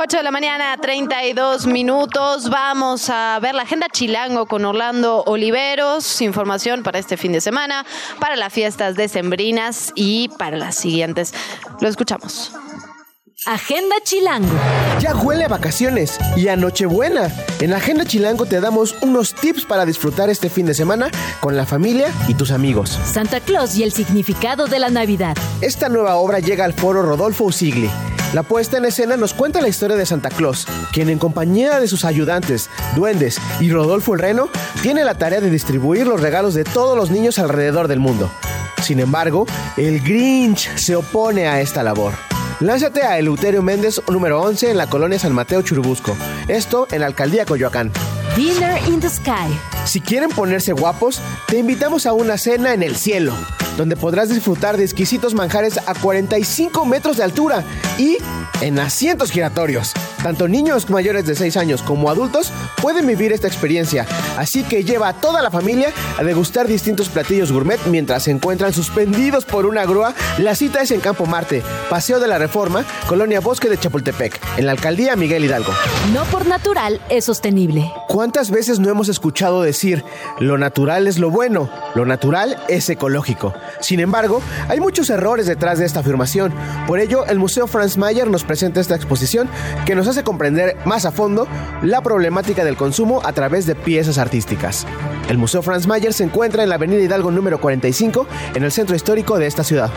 8 de la mañana, 32 minutos. Vamos a ver la agenda chilango con Orlando Oliveros. Información para este fin de semana, para las fiestas decembrinas y para las siguientes. Lo escuchamos. Agenda Chilango. Ya huele a vacaciones y a Nochebuena. En Agenda Chilango te damos unos tips para disfrutar este fin de semana con la familia y tus amigos. Santa Claus y el significado de la Navidad. Esta nueva obra llega al foro Rodolfo Usigli. La puesta en escena nos cuenta la historia de Santa Claus, quien en compañía de sus ayudantes, duendes y Rodolfo el Reno, tiene la tarea de distribuir los regalos de todos los niños alrededor del mundo. Sin embargo, el Grinch se opone a esta labor. Lánzate a Eleuterio Méndez número 11 en la colonia San Mateo Churubusco. Esto en la alcaldía Coyoacán. Dinner in the Sky. Si quieren ponerse guapos, te invitamos a una cena en el cielo donde podrás disfrutar de exquisitos manjares a 45 metros de altura y en asientos giratorios. Tanto niños mayores de 6 años como adultos pueden vivir esta experiencia, así que lleva a toda la familia a degustar distintos platillos gourmet mientras se encuentran suspendidos por una grúa. La cita es en Campo Marte, Paseo de la Reforma, Colonia Bosque de Chapultepec, en la alcaldía Miguel Hidalgo. No por natural es sostenible. ¿Cuántas veces no hemos escuchado decir, lo natural es lo bueno, lo natural es ecológico? Sin embargo, hay muchos errores detrás de esta afirmación. Por ello, el Museo Franz Mayer nos presenta esta exposición que nos hace comprender más a fondo la problemática del consumo a través de piezas artísticas. El Museo Franz Mayer se encuentra en la Avenida Hidalgo número 45, en el centro histórico de esta ciudad.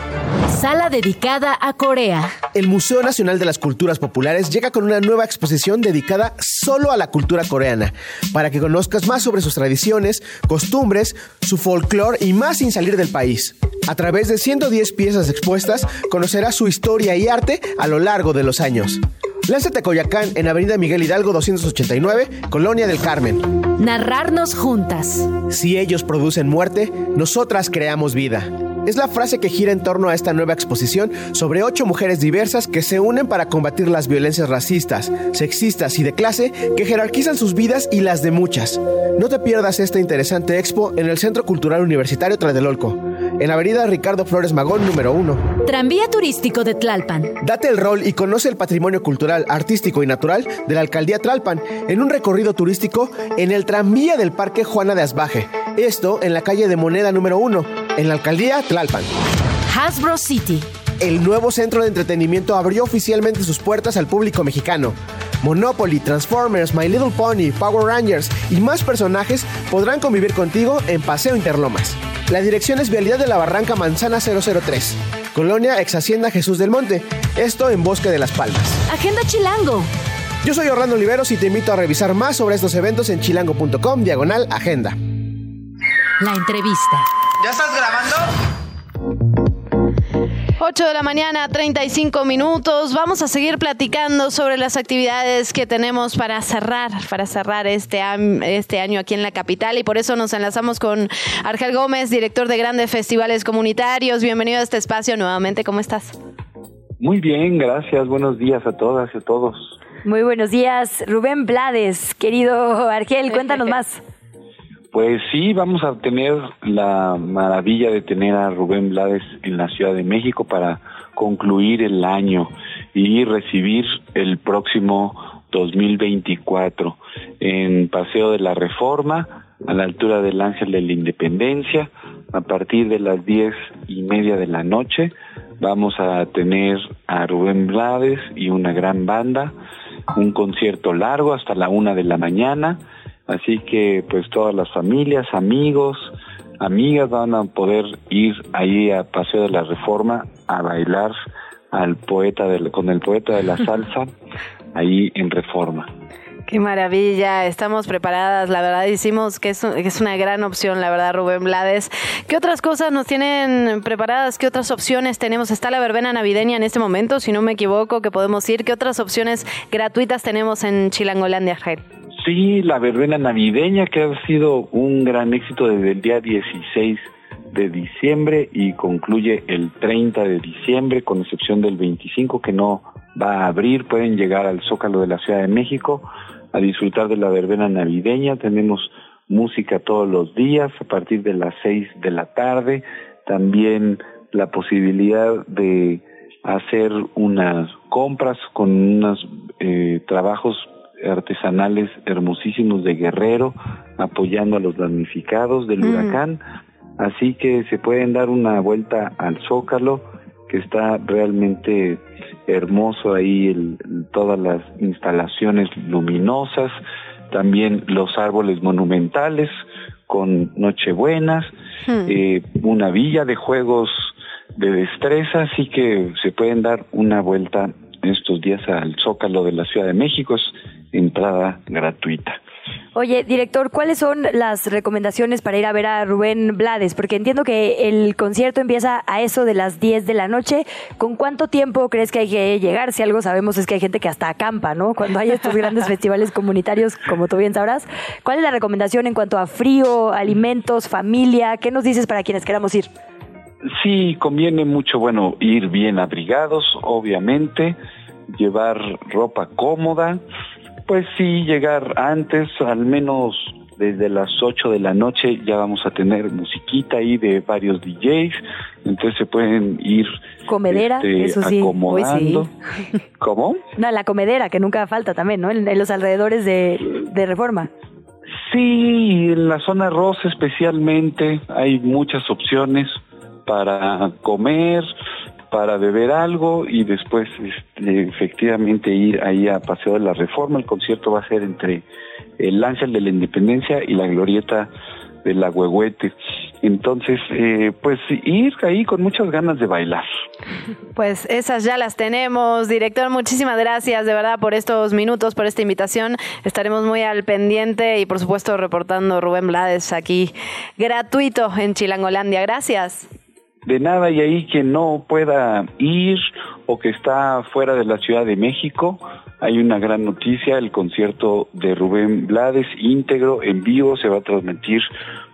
Sala dedicada a Corea. El Museo Nacional de las Culturas Populares llega con una nueva exposición dedicada solo a la cultura coreana, para que conozcas más sobre sus tradiciones, costumbres, su folclore y más sin salir del país. A través de 110 piezas expuestas, conocerás su historia y arte a lo largo de los años. Lánzate a Coyacán en Avenida Miguel Hidalgo 289, Colonia del Carmen. Narrarnos juntas. Si ellos producen muerte, nosotras creamos vida. Es la frase que gira en torno a esta nueva exposición sobre ocho mujeres diversas que se unen para combatir las violencias racistas, sexistas y de clase que jerarquizan sus vidas y las de muchas. No te pierdas esta interesante expo en el Centro Cultural Universitario Tradelolco, en la avenida Ricardo Flores Magón número 1. Tranvía turístico de Tlalpan. Date el rol y conoce el patrimonio cultural, artístico y natural de la alcaldía Tlalpan en un recorrido turístico en el tranvía del Parque Juana de Asbaje. Esto en la calle de Moneda número 1, en la alcaldía Tlalpan. Hasbro City. El nuevo centro de entretenimiento abrió oficialmente sus puertas al público mexicano. Monopoly, Transformers, My Little Pony, Power Rangers y más personajes podrán convivir contigo en Paseo Interlomas. La dirección es Vialidad de la Barranca Manzana 003, Colonia Ex Hacienda Jesús del Monte, esto en Bosque de las Palmas. Agenda Chilango. Yo soy Orlando Oliveros y te invito a revisar más sobre estos eventos en chilango.com diagonal agenda. La entrevista. ¿Ya estás grabando? 8 de la mañana, 35 minutos. Vamos a seguir platicando sobre las actividades que tenemos para cerrar, para cerrar este, este año aquí en la capital y por eso nos enlazamos con Argel Gómez, director de grandes festivales comunitarios. Bienvenido a este espacio nuevamente. ¿Cómo estás? Muy bien, gracias. Buenos días a todas y a todos. Muy buenos días, Rubén Blades. Querido Argel, cuéntanos más. Pues sí, vamos a tener la maravilla de tener a Rubén Blades en la Ciudad de México para concluir el año y recibir el próximo 2024 en Paseo de la Reforma, a la altura del Ángel de la Independencia, a partir de las diez y media de la noche. Vamos a tener a Rubén Blades y una gran banda, un concierto largo hasta la una de la mañana Así que pues todas las familias, amigos, amigas van a poder ir ahí a Paseo de la Reforma a bailar al poeta con el poeta de la salsa ahí en Reforma. Qué maravilla, estamos preparadas, la verdad hicimos que es, que es, una gran opción, la verdad, Rubén Blades. ¿Qué otras cosas nos tienen preparadas? ¿Qué otras opciones tenemos? Está la verbena navideña en este momento, si no me equivoco, que podemos ir. ¿Qué otras opciones gratuitas tenemos en Chilangolandia, Jair? Sí, la verbena navideña que ha sido un gran éxito desde el día 16 de diciembre y concluye el 30 de diciembre, con excepción del 25 que no va a abrir. Pueden llegar al Zócalo de la Ciudad de México a disfrutar de la verbena navideña. Tenemos música todos los días a partir de las 6 de la tarde. También la posibilidad de hacer unas compras con unos eh, trabajos artesanales hermosísimos de Guerrero, apoyando a los damnificados del huracán. Así que se pueden dar una vuelta al Zócalo, que está realmente hermoso ahí, el, todas las instalaciones luminosas, también los árboles monumentales con Nochebuenas, eh, una villa de juegos de destreza, así que se pueden dar una vuelta estos días al Zócalo de la Ciudad de México entrada gratuita. Oye, director, ¿cuáles son las recomendaciones para ir a ver a Rubén Blades? Porque entiendo que el concierto empieza a eso de las 10 de la noche. ¿Con cuánto tiempo crees que hay que llegar? Si algo sabemos es que hay gente que hasta acampa, ¿no? Cuando hay estos grandes festivales comunitarios, como tú bien sabrás. ¿Cuál es la recomendación en cuanto a frío, alimentos, familia? ¿Qué nos dices para quienes queramos ir? Sí, conviene mucho, bueno, ir bien abrigados, obviamente, llevar ropa cómoda, pues sí, llegar antes, al menos desde las 8 de la noche ya vamos a tener musiquita ahí de varios DJs, entonces se pueden ir comedera, este, eso sí, acomodando. ¿Cómo? No, la comedera, que nunca falta también, ¿no? En, los alrededores de, de Reforma. Sí, en la zona rosa especialmente hay muchas opciones para comer, para beber algo y después este, efectivamente ir ahí a Paseo de la Reforma. El concierto va a ser entre el Ángel de la Independencia y la Glorieta de la Huehuete. Entonces, eh, pues ir ahí con muchas ganas de bailar. Pues esas ya las tenemos. Director, muchísimas gracias de verdad por estos minutos, por esta invitación. Estaremos muy al pendiente y por supuesto reportando Rubén Blades aquí gratuito en Chilangolandia. Gracias. De nada y ahí quien no pueda ir o que está fuera de la Ciudad de México, hay una gran noticia, el concierto de Rubén Blades íntegro en vivo se va a transmitir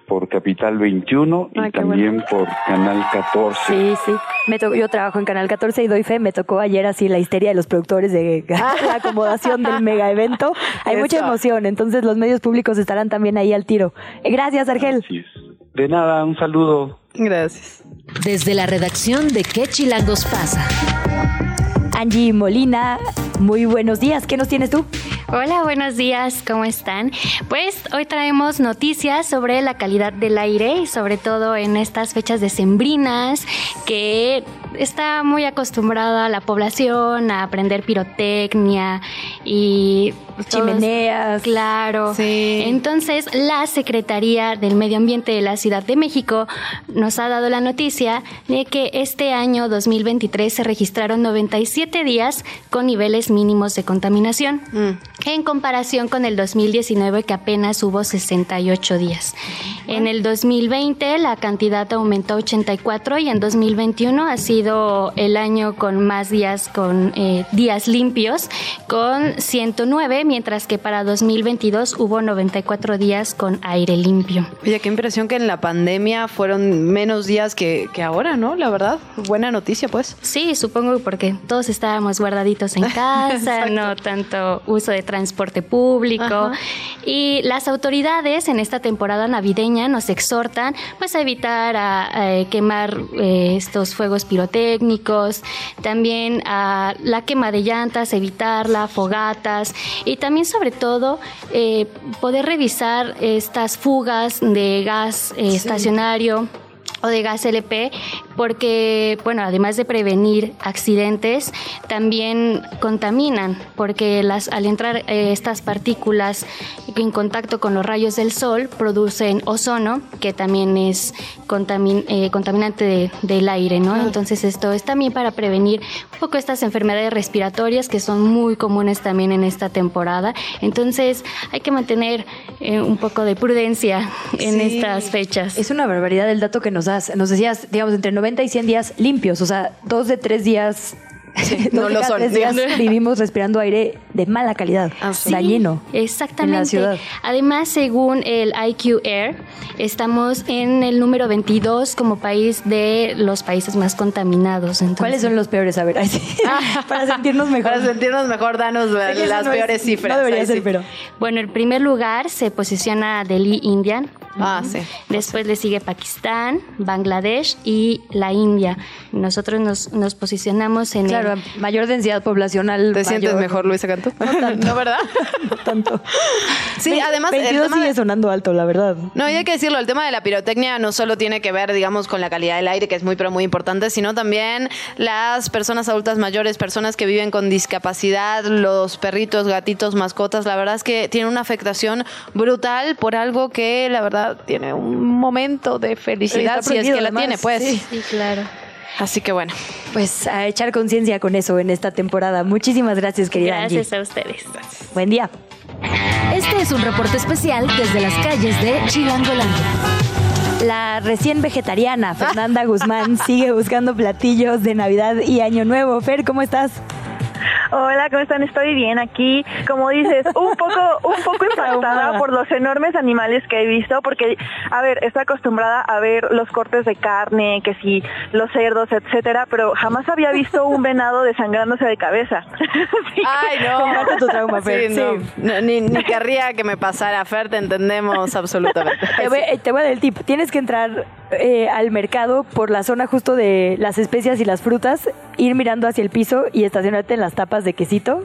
por Capital 21 y también por Canal 14. Sí, sí. Me to- yo trabajo en Canal 14 y doy fe. Me tocó ayer así la histeria de los productores de la acomodación del mega evento. Hay mucha emoción, entonces los medios públicos estarán también ahí al tiro. Gracias, Argel. De nada, un saludo. Gracias. Desde la redacción de ¿Qué chilangos pasa? Angie Molina, muy buenos días. ¿Qué nos tienes tú? Hola, buenos días, ¿cómo están? Pues hoy traemos noticias sobre la calidad del aire y sobre todo en estas fechas decembrinas que está muy acostumbrada la población a aprender pirotecnia y todos- Chimeneas. Claro. Entonces, la Secretaría del Medio Ambiente de la Ciudad de México nos ha dado la noticia de que este año 2023 se registraron 97 días con niveles mínimos de contaminación, en comparación con el 2019 que apenas hubo 68 días. En el 2020 la cantidad aumentó a 84 y en 2021 ha sido el año con más días con eh, días limpios con 109, mientras que para 2022 hubo 94 días con aire limpio. Oye, qué impresión que en la pandemia fueron menos días que, que ahora, ¿no? La verdad, buena noticia, pues. Sí, supongo porque todos estábamos guardaditos en casa, Exacto. no tanto uso de transporte público. Ajá. Y las autoridades en esta temporada navideña nos exhortan pues a evitar a, a, quemar eh, estos fuegos pirotécnicos, también a la quema de llantas, evitarla, fogatas y también sobre todo eh, poder revisar estas fugas de gas eh, estacionario o de gas LP, porque, bueno, además de prevenir accidentes, también contaminan, porque las, al entrar eh, estas partículas en contacto con los rayos del sol producen ozono, que también es contamin- eh, contaminante de- del aire, ¿no? Entonces esto es también para prevenir un poco estas enfermedades respiratorias que son muy comunes también en esta temporada. Entonces hay que mantener eh, un poco de prudencia en Sí. estas fechas. Es una barbaridad el dato que nos das. Nos decías, digamos, entre 90 y 100 días limpios, o sea, dos de tres días. no dos de lo son. tres días vivimos respirando aire de mala calidad, Sí, dañino. Exactamente. En la ciudad. Además, según el IQ Air, estamos en el número 22 como país de los países más contaminados. ¿Cuáles son los peores? A ver, ay, sí. para sentirnos mejor. Para sentirnos mejor, danos las no es- peores cifras. no debería ser, sí. pero- Bueno, el primer lugar se posiciona Delhi, India. Ah, sí. Después le sigue Pakistán, Bangladesh y la India. Nosotros nos, nos posicionamos en Claro, el... mayor densidad poblacional. ¿Te sientes mejor, Luisa Cantú? No, ¿verdad? no tanto. Sí, además, el 22 tema sigue de- sonando alto, la verdad. No, y hay que decirlo, el tema de la pirotecnia no solo tiene que ver, digamos, con la calidad del aire, que es muy, pero muy importante, sino también las personas adultas mayores, personas que viven con discapacidad, los perritos, gatitos, mascotas. La verdad es que tiene una afectación brutal por algo que, la verdad, tiene un momento de felicidad, si es que la tiene, pues. Sí. Sí, claro. Así que bueno. Pues a echar conciencia con eso en esta temporada. Muchísimas gracias, querida Gracias Angie. a ustedes. Buen día. Este es un reporte especial desde las calles de Chilangolandia. La recién vegetariana Fernanda Guzmán sigue buscando platillos de Navidad y Año Nuevo. Fer, ¿cómo estás? Hola, ¿cómo están? Estoy bien aquí. Como dices, un poco, un poco impactada por los enormes animales que he visto, porque, a ver, estoy acostumbrada a ver los cortes de carne, que si los cerdos, etcétera, pero jamás había visto un venado desangrándose de cabeza. Ay, no. Tu trauma, Fer. Sí. Sí. No, Ni, ni querría que me pasara, Fer, te entendemos absolutamente. Te voy, te voy a dar el tip. Tienes que entrar eh, al mercado por la zona justo de las especias y las frutas, ir mirando hacia el piso y estacionarte en las tapas de quesito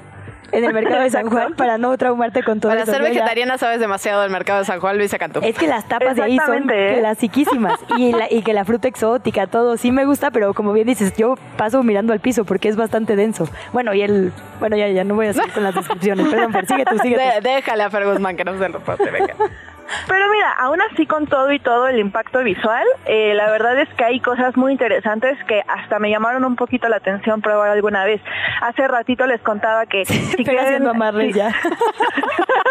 en el mercado de San Juan para no traumarte con todo Para eso. ser vegetariana sabes demasiado del mercado de San Juan, Luisa Cantú. Es que las tapas de ahí son clasiquísimas y, la- y que la fruta exótica, todo sí me gusta, pero como bien dices, yo paso mirando al piso porque es bastante denso. Bueno, y el, bueno, ya, ya no voy a seguir con las descripciones, perdón, Fer, sigue tú, sigue tú. De- déjale a Fer Guzmán que no se lo pase, venga. Pero mira, aún así con todo y todo el impacto visual, eh, la verdad es que hay cosas muy interesantes que hasta me llamaron un poquito la atención probar alguna vez. Hace ratito les contaba que si Fer quieren- haciendo amarres sí. ya.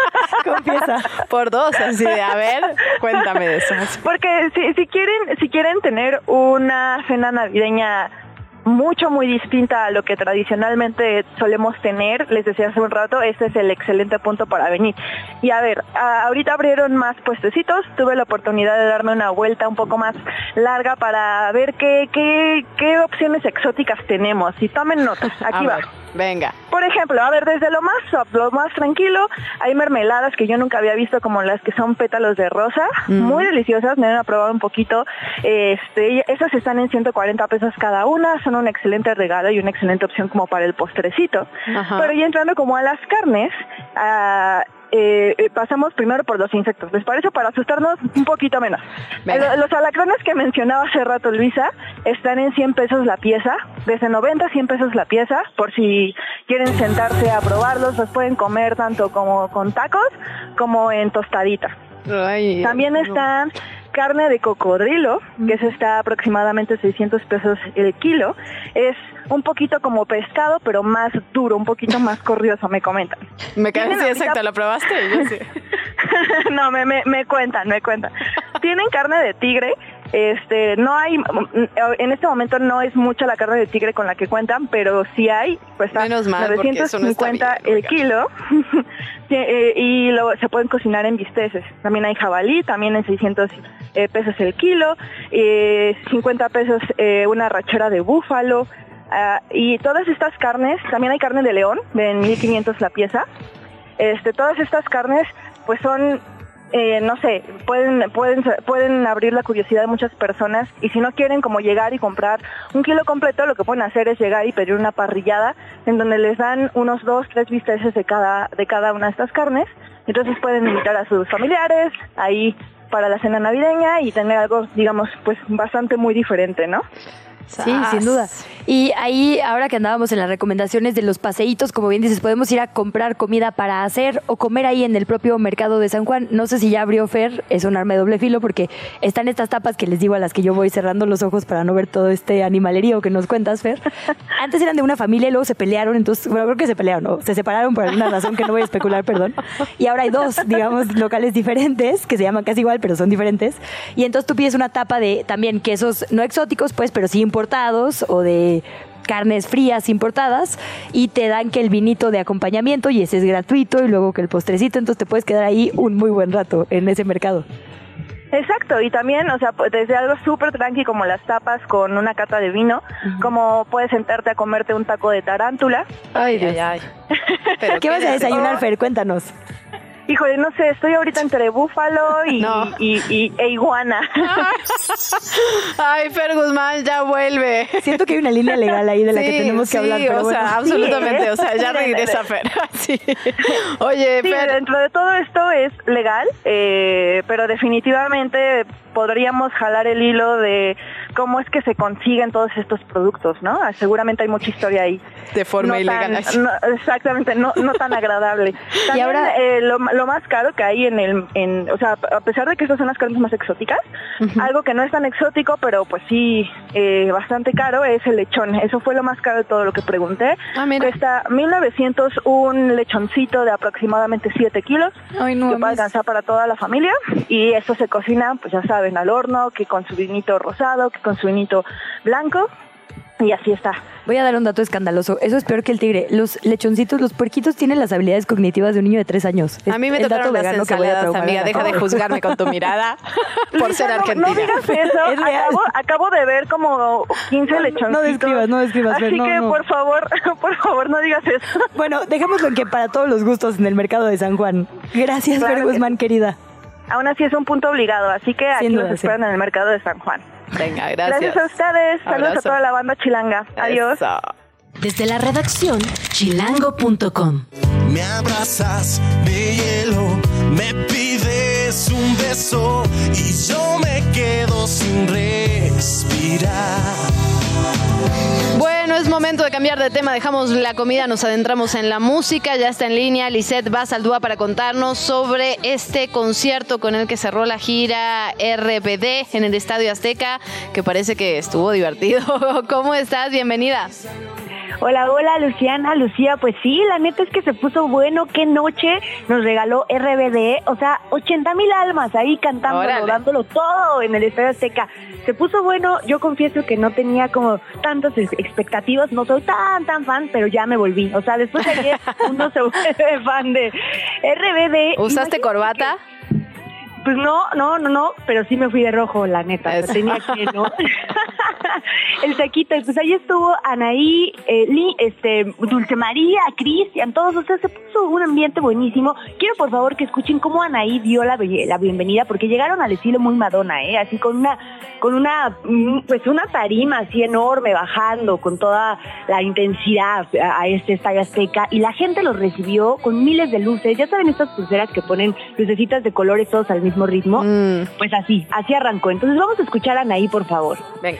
Confiesa. Por dos, así de, a ver, cuéntame de eso. Porque si, si quieren, si quieren tener una cena navideña mucho, muy distinta a lo que tradicionalmente solemos tener. Les decía hace un rato, este es el excelente punto para venir. Y a ver, ahorita abrieron más puestecitos, tuve la oportunidad de darme una vuelta un poco más larga para ver qué, qué, qué opciones exóticas tenemos. Y tomen notas, aquí va. Venga. Por ejemplo, a ver, desde lo más soft, lo más tranquilo, hay mermeladas que yo nunca había visto como las que son pétalos de rosa, muy deliciosas, me van a probar un poquito. Este, esas están en 140 pesos cada una, son un excelente regalo y una excelente opción como para el postrecito. Pero ya entrando como a las carnes, a eh, eh, pasamos primero por los insectos. ¿Les parece? Para asustarnos un poquito menos. Los alacranes que mencionaba hace rato Luisa están en 100 pesos la pieza, desde 90 a 100 pesos la pieza, por si quieren sentarse a probarlos, los pueden comer tanto como con tacos como en tostadita. También están carne de cocodrilo, que eso está aproximadamente 600 pesos el kilo. Es un poquito como pescado, pero más duro, un poquito más corrioso, me comentan. Me quedé así, exacto, ¿lo probaste? no, me, me, me cuentan, me cuentan. Tienen carne de tigre, este, no hay, en este momento no es mucha la carne de tigre con la que cuentan, pero sí hay, pues está Menos mal, 950 el kilo eh, y lo, se pueden cocinar en bisteces. También hay jabalí, también en 600 eh, pesos el kilo, eh, 50 pesos eh, una rachera de búfalo ah, y todas estas carnes, también hay carne de león de 1500 la pieza. Este, todas estas carnes pues son eh, no sé, pueden, pueden, pueden abrir la curiosidad de muchas personas y si no quieren como llegar y comprar un kilo completo, lo que pueden hacer es llegar y pedir una parrillada en donde les dan unos dos, tres bisteces de cada, de cada una de estas carnes. Entonces pueden invitar a sus familiares ahí para la cena navideña y tener algo, digamos, pues bastante muy diferente, ¿no? Sí, sin duda. Y ahí, ahora que andábamos en las recomendaciones de los paseitos, como bien dices, podemos ir a comprar comida para hacer o comer ahí en el propio mercado de San Juan. No sé si ya abrió Fer, es un arma de doble filo porque están estas tapas que les digo a las que yo voy cerrando los ojos para no ver todo este animalerío que nos cuentas, Fer. Antes eran de una familia y luego se pelearon, entonces, bueno, creo que se pelearon, o se separaron por alguna razón que no voy a especular, perdón. Y ahora hay dos, digamos, locales diferentes que se llaman casi igual, pero son diferentes. Y entonces tú pides una tapa de también quesos no exóticos, pues, pero sí importados o de carnes frías importadas y te dan que el vinito de acompañamiento y ese es gratuito y luego que el postrecito, entonces te puedes quedar ahí un muy buen rato en ese mercado. Exacto, y también, o sea, pues, desde algo súper tranqui como las tapas con una cata de vino, como puedes sentarte a comerte un taco de tarántula. Ay, ay, ay. ¿Qué vas a desayunar, Fer? Cuéntanos. Híjole, no sé, estoy ahorita entre búfalo y, y, y- e iguana. Ay, Fer Guzmán, ya vuelve. Siento que hay una línea legal ahí de la que tenemos que sí, hablar. Pero o bueno. sea, absolutamente, Sí, ¿eh? o sea, ya regresa. Fer. Sí. Oye, Sí, Fer, dentro de todo esto es legal, eh, pero definitivamente podríamos jalar el hilo de cómo es que se consiguen todos estos productos, ¿no? Ah, Seguramente hay mucha historia ahí. de forma no ilegal. Tan, no, exactamente, no, no tan agradable. También, ahora- eh, lo, lo más caro que hay en el, en, o sea, a pesar de que estas son las carnes más exóticas, algo que no es tan exótico, pero pues sí, eh, bastante caro, es el lechón. Eso fue lo más caro de todo lo que pregunté. Ah, mira. Cuesta 1900 un lechoncito de aproximadamente 7 kilos, Ay, no, que puede mames. alcanzar para toda la familia. Y esto se cocina, pues ya saben, al horno, que con su vinito rosado, que con su vinito blanco. Y así está. Voy a dar un dato escandaloso. Eso es peor que el tigre. Los lechoncitos, los puerquitos tienen las habilidades cognitivas de un niño de tres años. A mí me el dato tocaron las que voy a amiga. Deja de juzgarme con tu mirada por ser no- argentina. No, digas eso. Es acabo, acabo de ver como 15 lechoncitos. no describas, no describas, Así no, que, no. por favor, por favor, no digas eso. Bueno, dejémoslo que para todos los gustos en el mercado de San Juan. Gracias, Claro Fer que Guzmán, querida. Aún así es un punto obligado, así que aquí Sin los esperan sí. en el mercado de San Juan. Venga, gracias. a ustedes. Saludos Abrazo. a toda la banda chilanga. Adiós. Eso. Desde la redacción, chilango.com. Me abrazas de hielo, me pides un beso y yo me quedo sin respirar. Bueno, es momento de cambiar de tema. Dejamos la comida, nos adentramos en la música. Ya está en línea Lisette Basaldúa para contarnos sobre este concierto con el que cerró la gira RBD en el Estadio Azteca, que parece que estuvo divertido. ¿Cómo estás? Bienvenida. Hola, hola, Luciana, Lucía. Pues sí, la neta es que se puso bueno. Qué noche nos regaló RBD. O sea, 80 mil almas ahí cantando, Órale. dándolo todo en el Estadio Azteca. Se puso bueno. Yo confieso que no tenía como tantas ex- expectativas. No soy tan, tan fan, pero ya me volví. O sea, después de ayer uno se vuelve fan de RBD. ¿Usaste corbata? que- Pues no, no, no, no, pero sí me fui de rojo, la neta. tenía que, ¿no? el saquito. Y pues ahí estuvo Anaí, eh, este, Dulce María, Cristian, todos. O sea, se puso un ambiente buenísimo. Quiero por favor que escuchen cómo Anaí dio la, la bienvenida, porque llegaron al estilo muy Madonna, ¿eh? Así con una, con una, mm, pues una tarima así enorme, bajando con toda la intensidad a, a este estadio azteca. Y la gente los recibió con miles de luces. Ya saben estas pulseras que ponen lucecitas de colores todos al mismo ritmo. Pues así, así arrancó. Entonces vamos a escuchar a Anaí, por favor. Venga.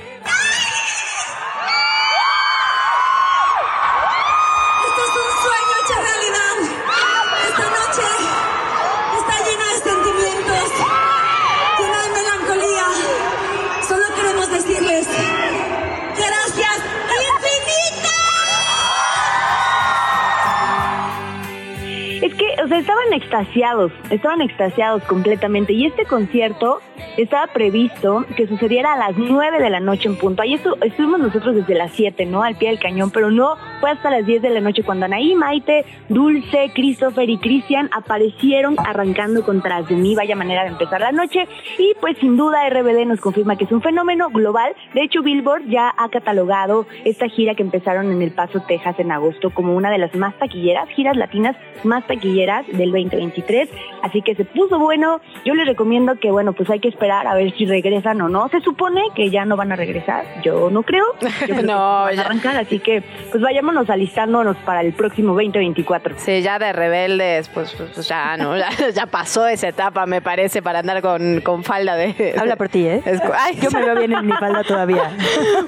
Estaban extasiados, estaban extasiados completamente. Y este concierto estaba previsto que sucediera a las 9 de la noche en punto. Ahí estu- estuvimos nosotros desde las 7, ¿no? Al pie del cañón, pero no fue hasta las 10 de la noche cuando Anaí, Maite, Dulce, Christopher y Cristian aparecieron arrancando con Tras de mí. Vaya manera de empezar la noche. Y pues sin duda RBD nos confirma que es un fenómeno global. De hecho, Billboard ya ha catalogado esta gira que empezaron en El Paso, Texas en agosto como una de las más taquilleras, giras latinas más taquilleras del 2023. Así que se puso bueno. Yo les recomiendo que, bueno, pues hay que esperar a ver si regresan o no. Se supone que ya no van a regresar. Yo no creo. Yo creo No, van ya. a arrancar. Así que, pues vayámonos alistándonos para el próximo 2024. Sí, ya de rebeldes, pues, pues, pues ya, ¿no? Ya, ya pasó esa etapa, me parece, para andar con, con falda de... Habla por ti, ¿eh? Ay. Yo me veo bien en mi falda todavía.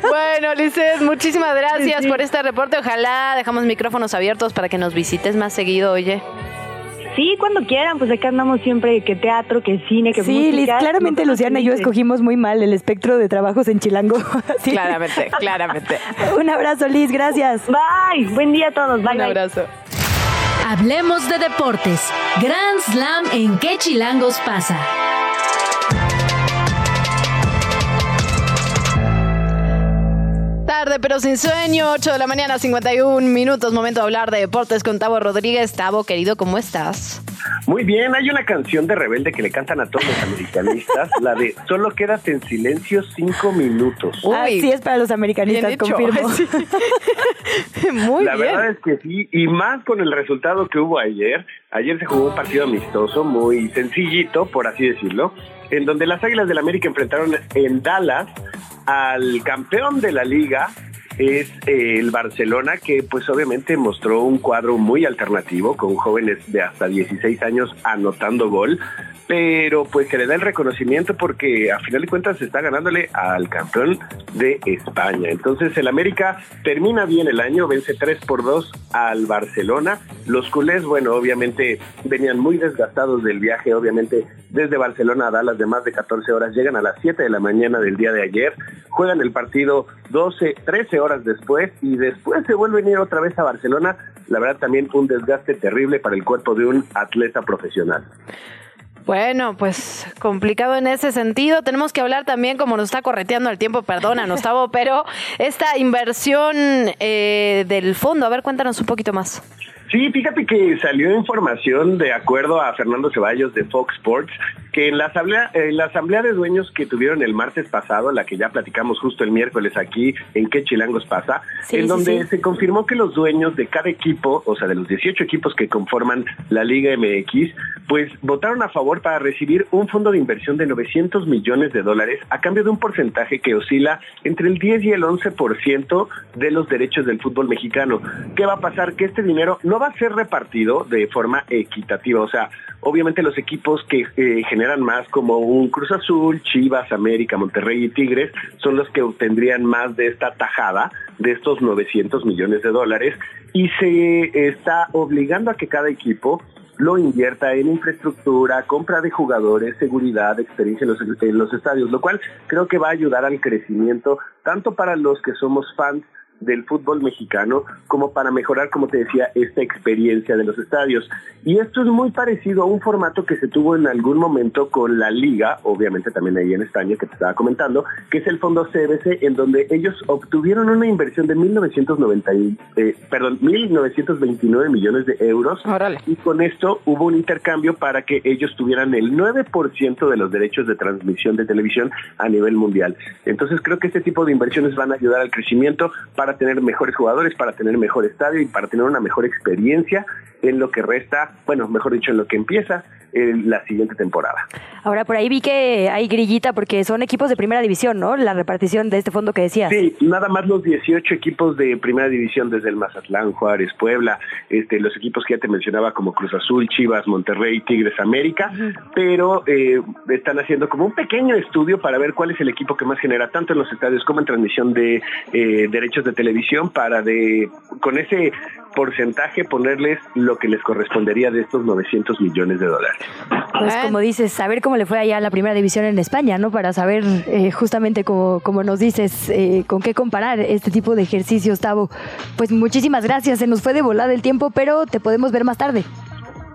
Bueno, Lizeth, muchísimas gracias por este reporte. Ojalá dejamos micrófonos abiertos para que nos visites más seguido, oye. Sí, cuando quieran, pues acá andamos siempre que teatro, que cine, que Sí, Liz, música. claramente Luciana y yo escogimos muy mal el espectro de trabajos en Chilango. Sí. Claramente, claramente. Un abrazo, Liz, gracias. Bye, buen día a todos. Bye, Un bye. abrazo. Hablemos de deportes. Grand Slam en qué chilangos pasa. Tarde pero sin sueño, 8 de la mañana, 51 minutos, momento de hablar de deportes con Tavo Rodríguez. Tavo, querido, ¿cómo estás? Muy bien, hay una canción de Rebelde que le cantan a todos los americanistas, la de Solo quédate en silencio cinco minutos. Así es para los americanistas, confirmo. Sí. Muy la bien. verdad es que sí, y más con el resultado que hubo ayer. Ayer se jugó un partido amistoso, muy sencillito, por así decirlo, en donde las Águilas del América enfrentaron en Dallas al campeón de la liga, es eh, el Barcelona, que pues obviamente mostró un cuadro muy alternativo, con jóvenes de hasta 16 años anotando gol, pero pues se le da el reconocimiento porque a final de cuentas se está ganándole al campeón de España. Entonces el América termina bien el año, vence 3 por 2 al Barcelona. Los culés, bueno, obviamente venían muy desgastados del viaje, obviamente desde Barcelona a Dallas de más de 14 horas, llegan a las 7 de la mañana del día de ayer, juegan el partido 12, 13 horas después y después se vuelven a ir otra vez a Barcelona. La verdad también un desgaste terrible para el cuerpo de un atleta profesional. Bueno, pues complicado en ese sentido. Tenemos que hablar también, como nos está correteando el tiempo, perdónanos, Tavo, pero esta inversión eh, del fondo, a ver, cuéntanos un poquito más. Sí, fíjate que salió información de acuerdo a Fernando Ceballos de Fox Sports que en la asamblea, en la asamblea de dueños que tuvieron el martes pasado, la que ya platicamos justo el miércoles aquí en qué chilangos pasa, Sí, en sí, donde sí. se confirmó que los dueños de cada equipo, o sea, de los 18 equipos que conforman la Liga MX, pues votaron a favor para recibir un fondo de inversión de 900 millones de dólares a cambio de un porcentaje que oscila entre el 10 y el 11% de los derechos del fútbol mexicano. ¿Qué va a pasar? Que este dinero no va a ser repartido de forma equitativa, o sea, obviamente los equipos que eh, generan más como un Cruz Azul, Chivas, América, Monterrey y Tigres son los que obtendrían más de esta tajada de estos 900 millones de dólares. Y se está obligando a que cada equipo lo invierta en infraestructura, compra de jugadores, seguridad, experiencia en los, en los estadios, lo cual creo que va a ayudar al crecimiento tanto para los que somos fans del fútbol mexicano como para mejorar, como te decía, esta experiencia de los estadios. Y esto es muy parecido a un formato que se tuvo en algún momento con la liga, obviamente también ahí en España que te estaba comentando, que es el fondo CBC, en donde ellos obtuvieron una inversión de 1990, y- eh, perdón, 1929 millones de euros. Y con esto hubo un intercambio para que ellos tuvieran el 9% de los derechos de transmisión de televisión a nivel mundial. Entonces creo que este tipo de inversiones van a ayudar al crecimiento para tener mejores jugadores, para tener mejor estadio y para tener una mejor experiencia en lo que resta, bueno, mejor dicho, en lo que empieza la siguiente temporada. Ahora, por ahí vi que hay grillita porque son equipos de primera división, ¿no? La repartición de este fondo que decías. Sí, nada más los 18 equipos de primera división desde el Mazatlán, Juárez, Puebla, este, los equipos que ya te mencionaba como Cruz Azul, Chivas, Monterrey, Tigres, América, pero eh, están haciendo como un pequeño estudio para ver cuál es el equipo que más genera tanto en los estadios como en transmisión de eh, derechos de televisión para de con ese porcentaje ponerles lo que les correspondería de estos 900 millones de dólares. Pues como dices, saber cómo le fue allá a la primera división en España, ¿no? Para saber eh, justamente como, como nos dices, eh, con qué comparar este tipo de ejercicios, Tavo. Pues muchísimas gracias, se nos fue de volada el tiempo, pero te podemos ver más tarde.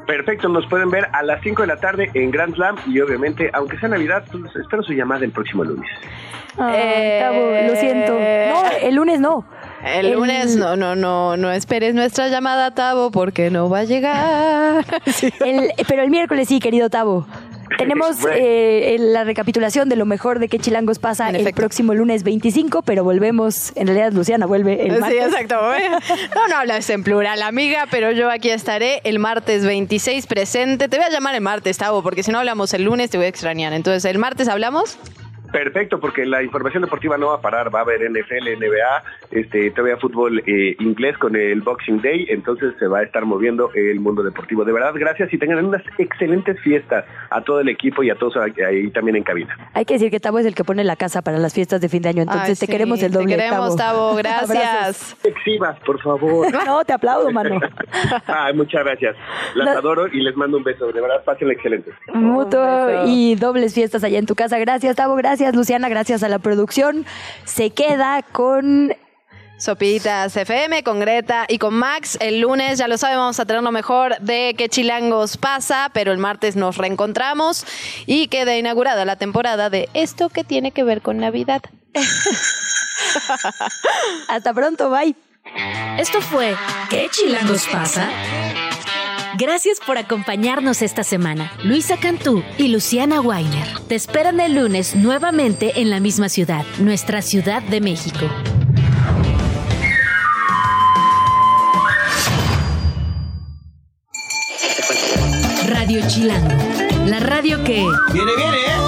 Perfecto, nos pueden ver a las 5 de la tarde en Grand Slam y obviamente, aunque sea Navidad, pues, espero su llamada el próximo lunes. Ay, Tavo, lo siento. No, el lunes no. El, El- lunes no, no, no, no esperes nuestra llamada, Tavo, porque no va a llegar. El- pero el miércoles sí, querido Tavo. Tenemos eh, la recapitulación de lo mejor de qué chilangos pasa el próximo lunes 25, pero volvemos, en realidad Luciana vuelve el Sí, martes. exacto. No, no hablas en plural, amiga, pero yo aquí estaré el martes 26 presente. Te voy a llamar el martes, Tavo, porque si no hablamos el lunes te voy a extrañar. Entonces, ¿el martes hablamos? Perfecto, porque la información deportiva no va a parar, va a haber NFL, NBA, este, todavía fútbol eh, inglés con el Boxing Day, entonces se va a estar moviendo el mundo deportivo. De verdad, gracias y tengan unas excelentes fiestas a todo el equipo y a todos ahí también en cabina. Hay que decir que Tavo es el que pone la casa para las fiestas de fin de año, entonces Ay, te sí, queremos el te doble. queremos, Tavo, gracias. Exhibas, por favor. No, te aplaudo, mano. Ay, muchas gracias. Las La- adoro y les mando un beso. De verdad, pásenla excelente. Mutuo y dobles fiestas allá en tu casa. Gracias, Tavo. Gracias, Luciana. Gracias a la producción. Se queda con Sopitas FM con Greta y con Max. El lunes, ya lo saben, vamos a tener lo mejor de qué chilangos pasa, pero el martes nos reencontramos y queda inaugurada la temporada de esto que tiene que ver con Navidad. Hasta pronto, bye. Esto fue ¿Qué chilangos pasa? Gracias por acompañarnos esta semana. Luisa Cantú y Luciana Weiner te esperan el lunes nuevamente en la misma ciudad, nuestra Ciudad de México. Radio Chilango, la radio que... Viene, viene, ¿eh?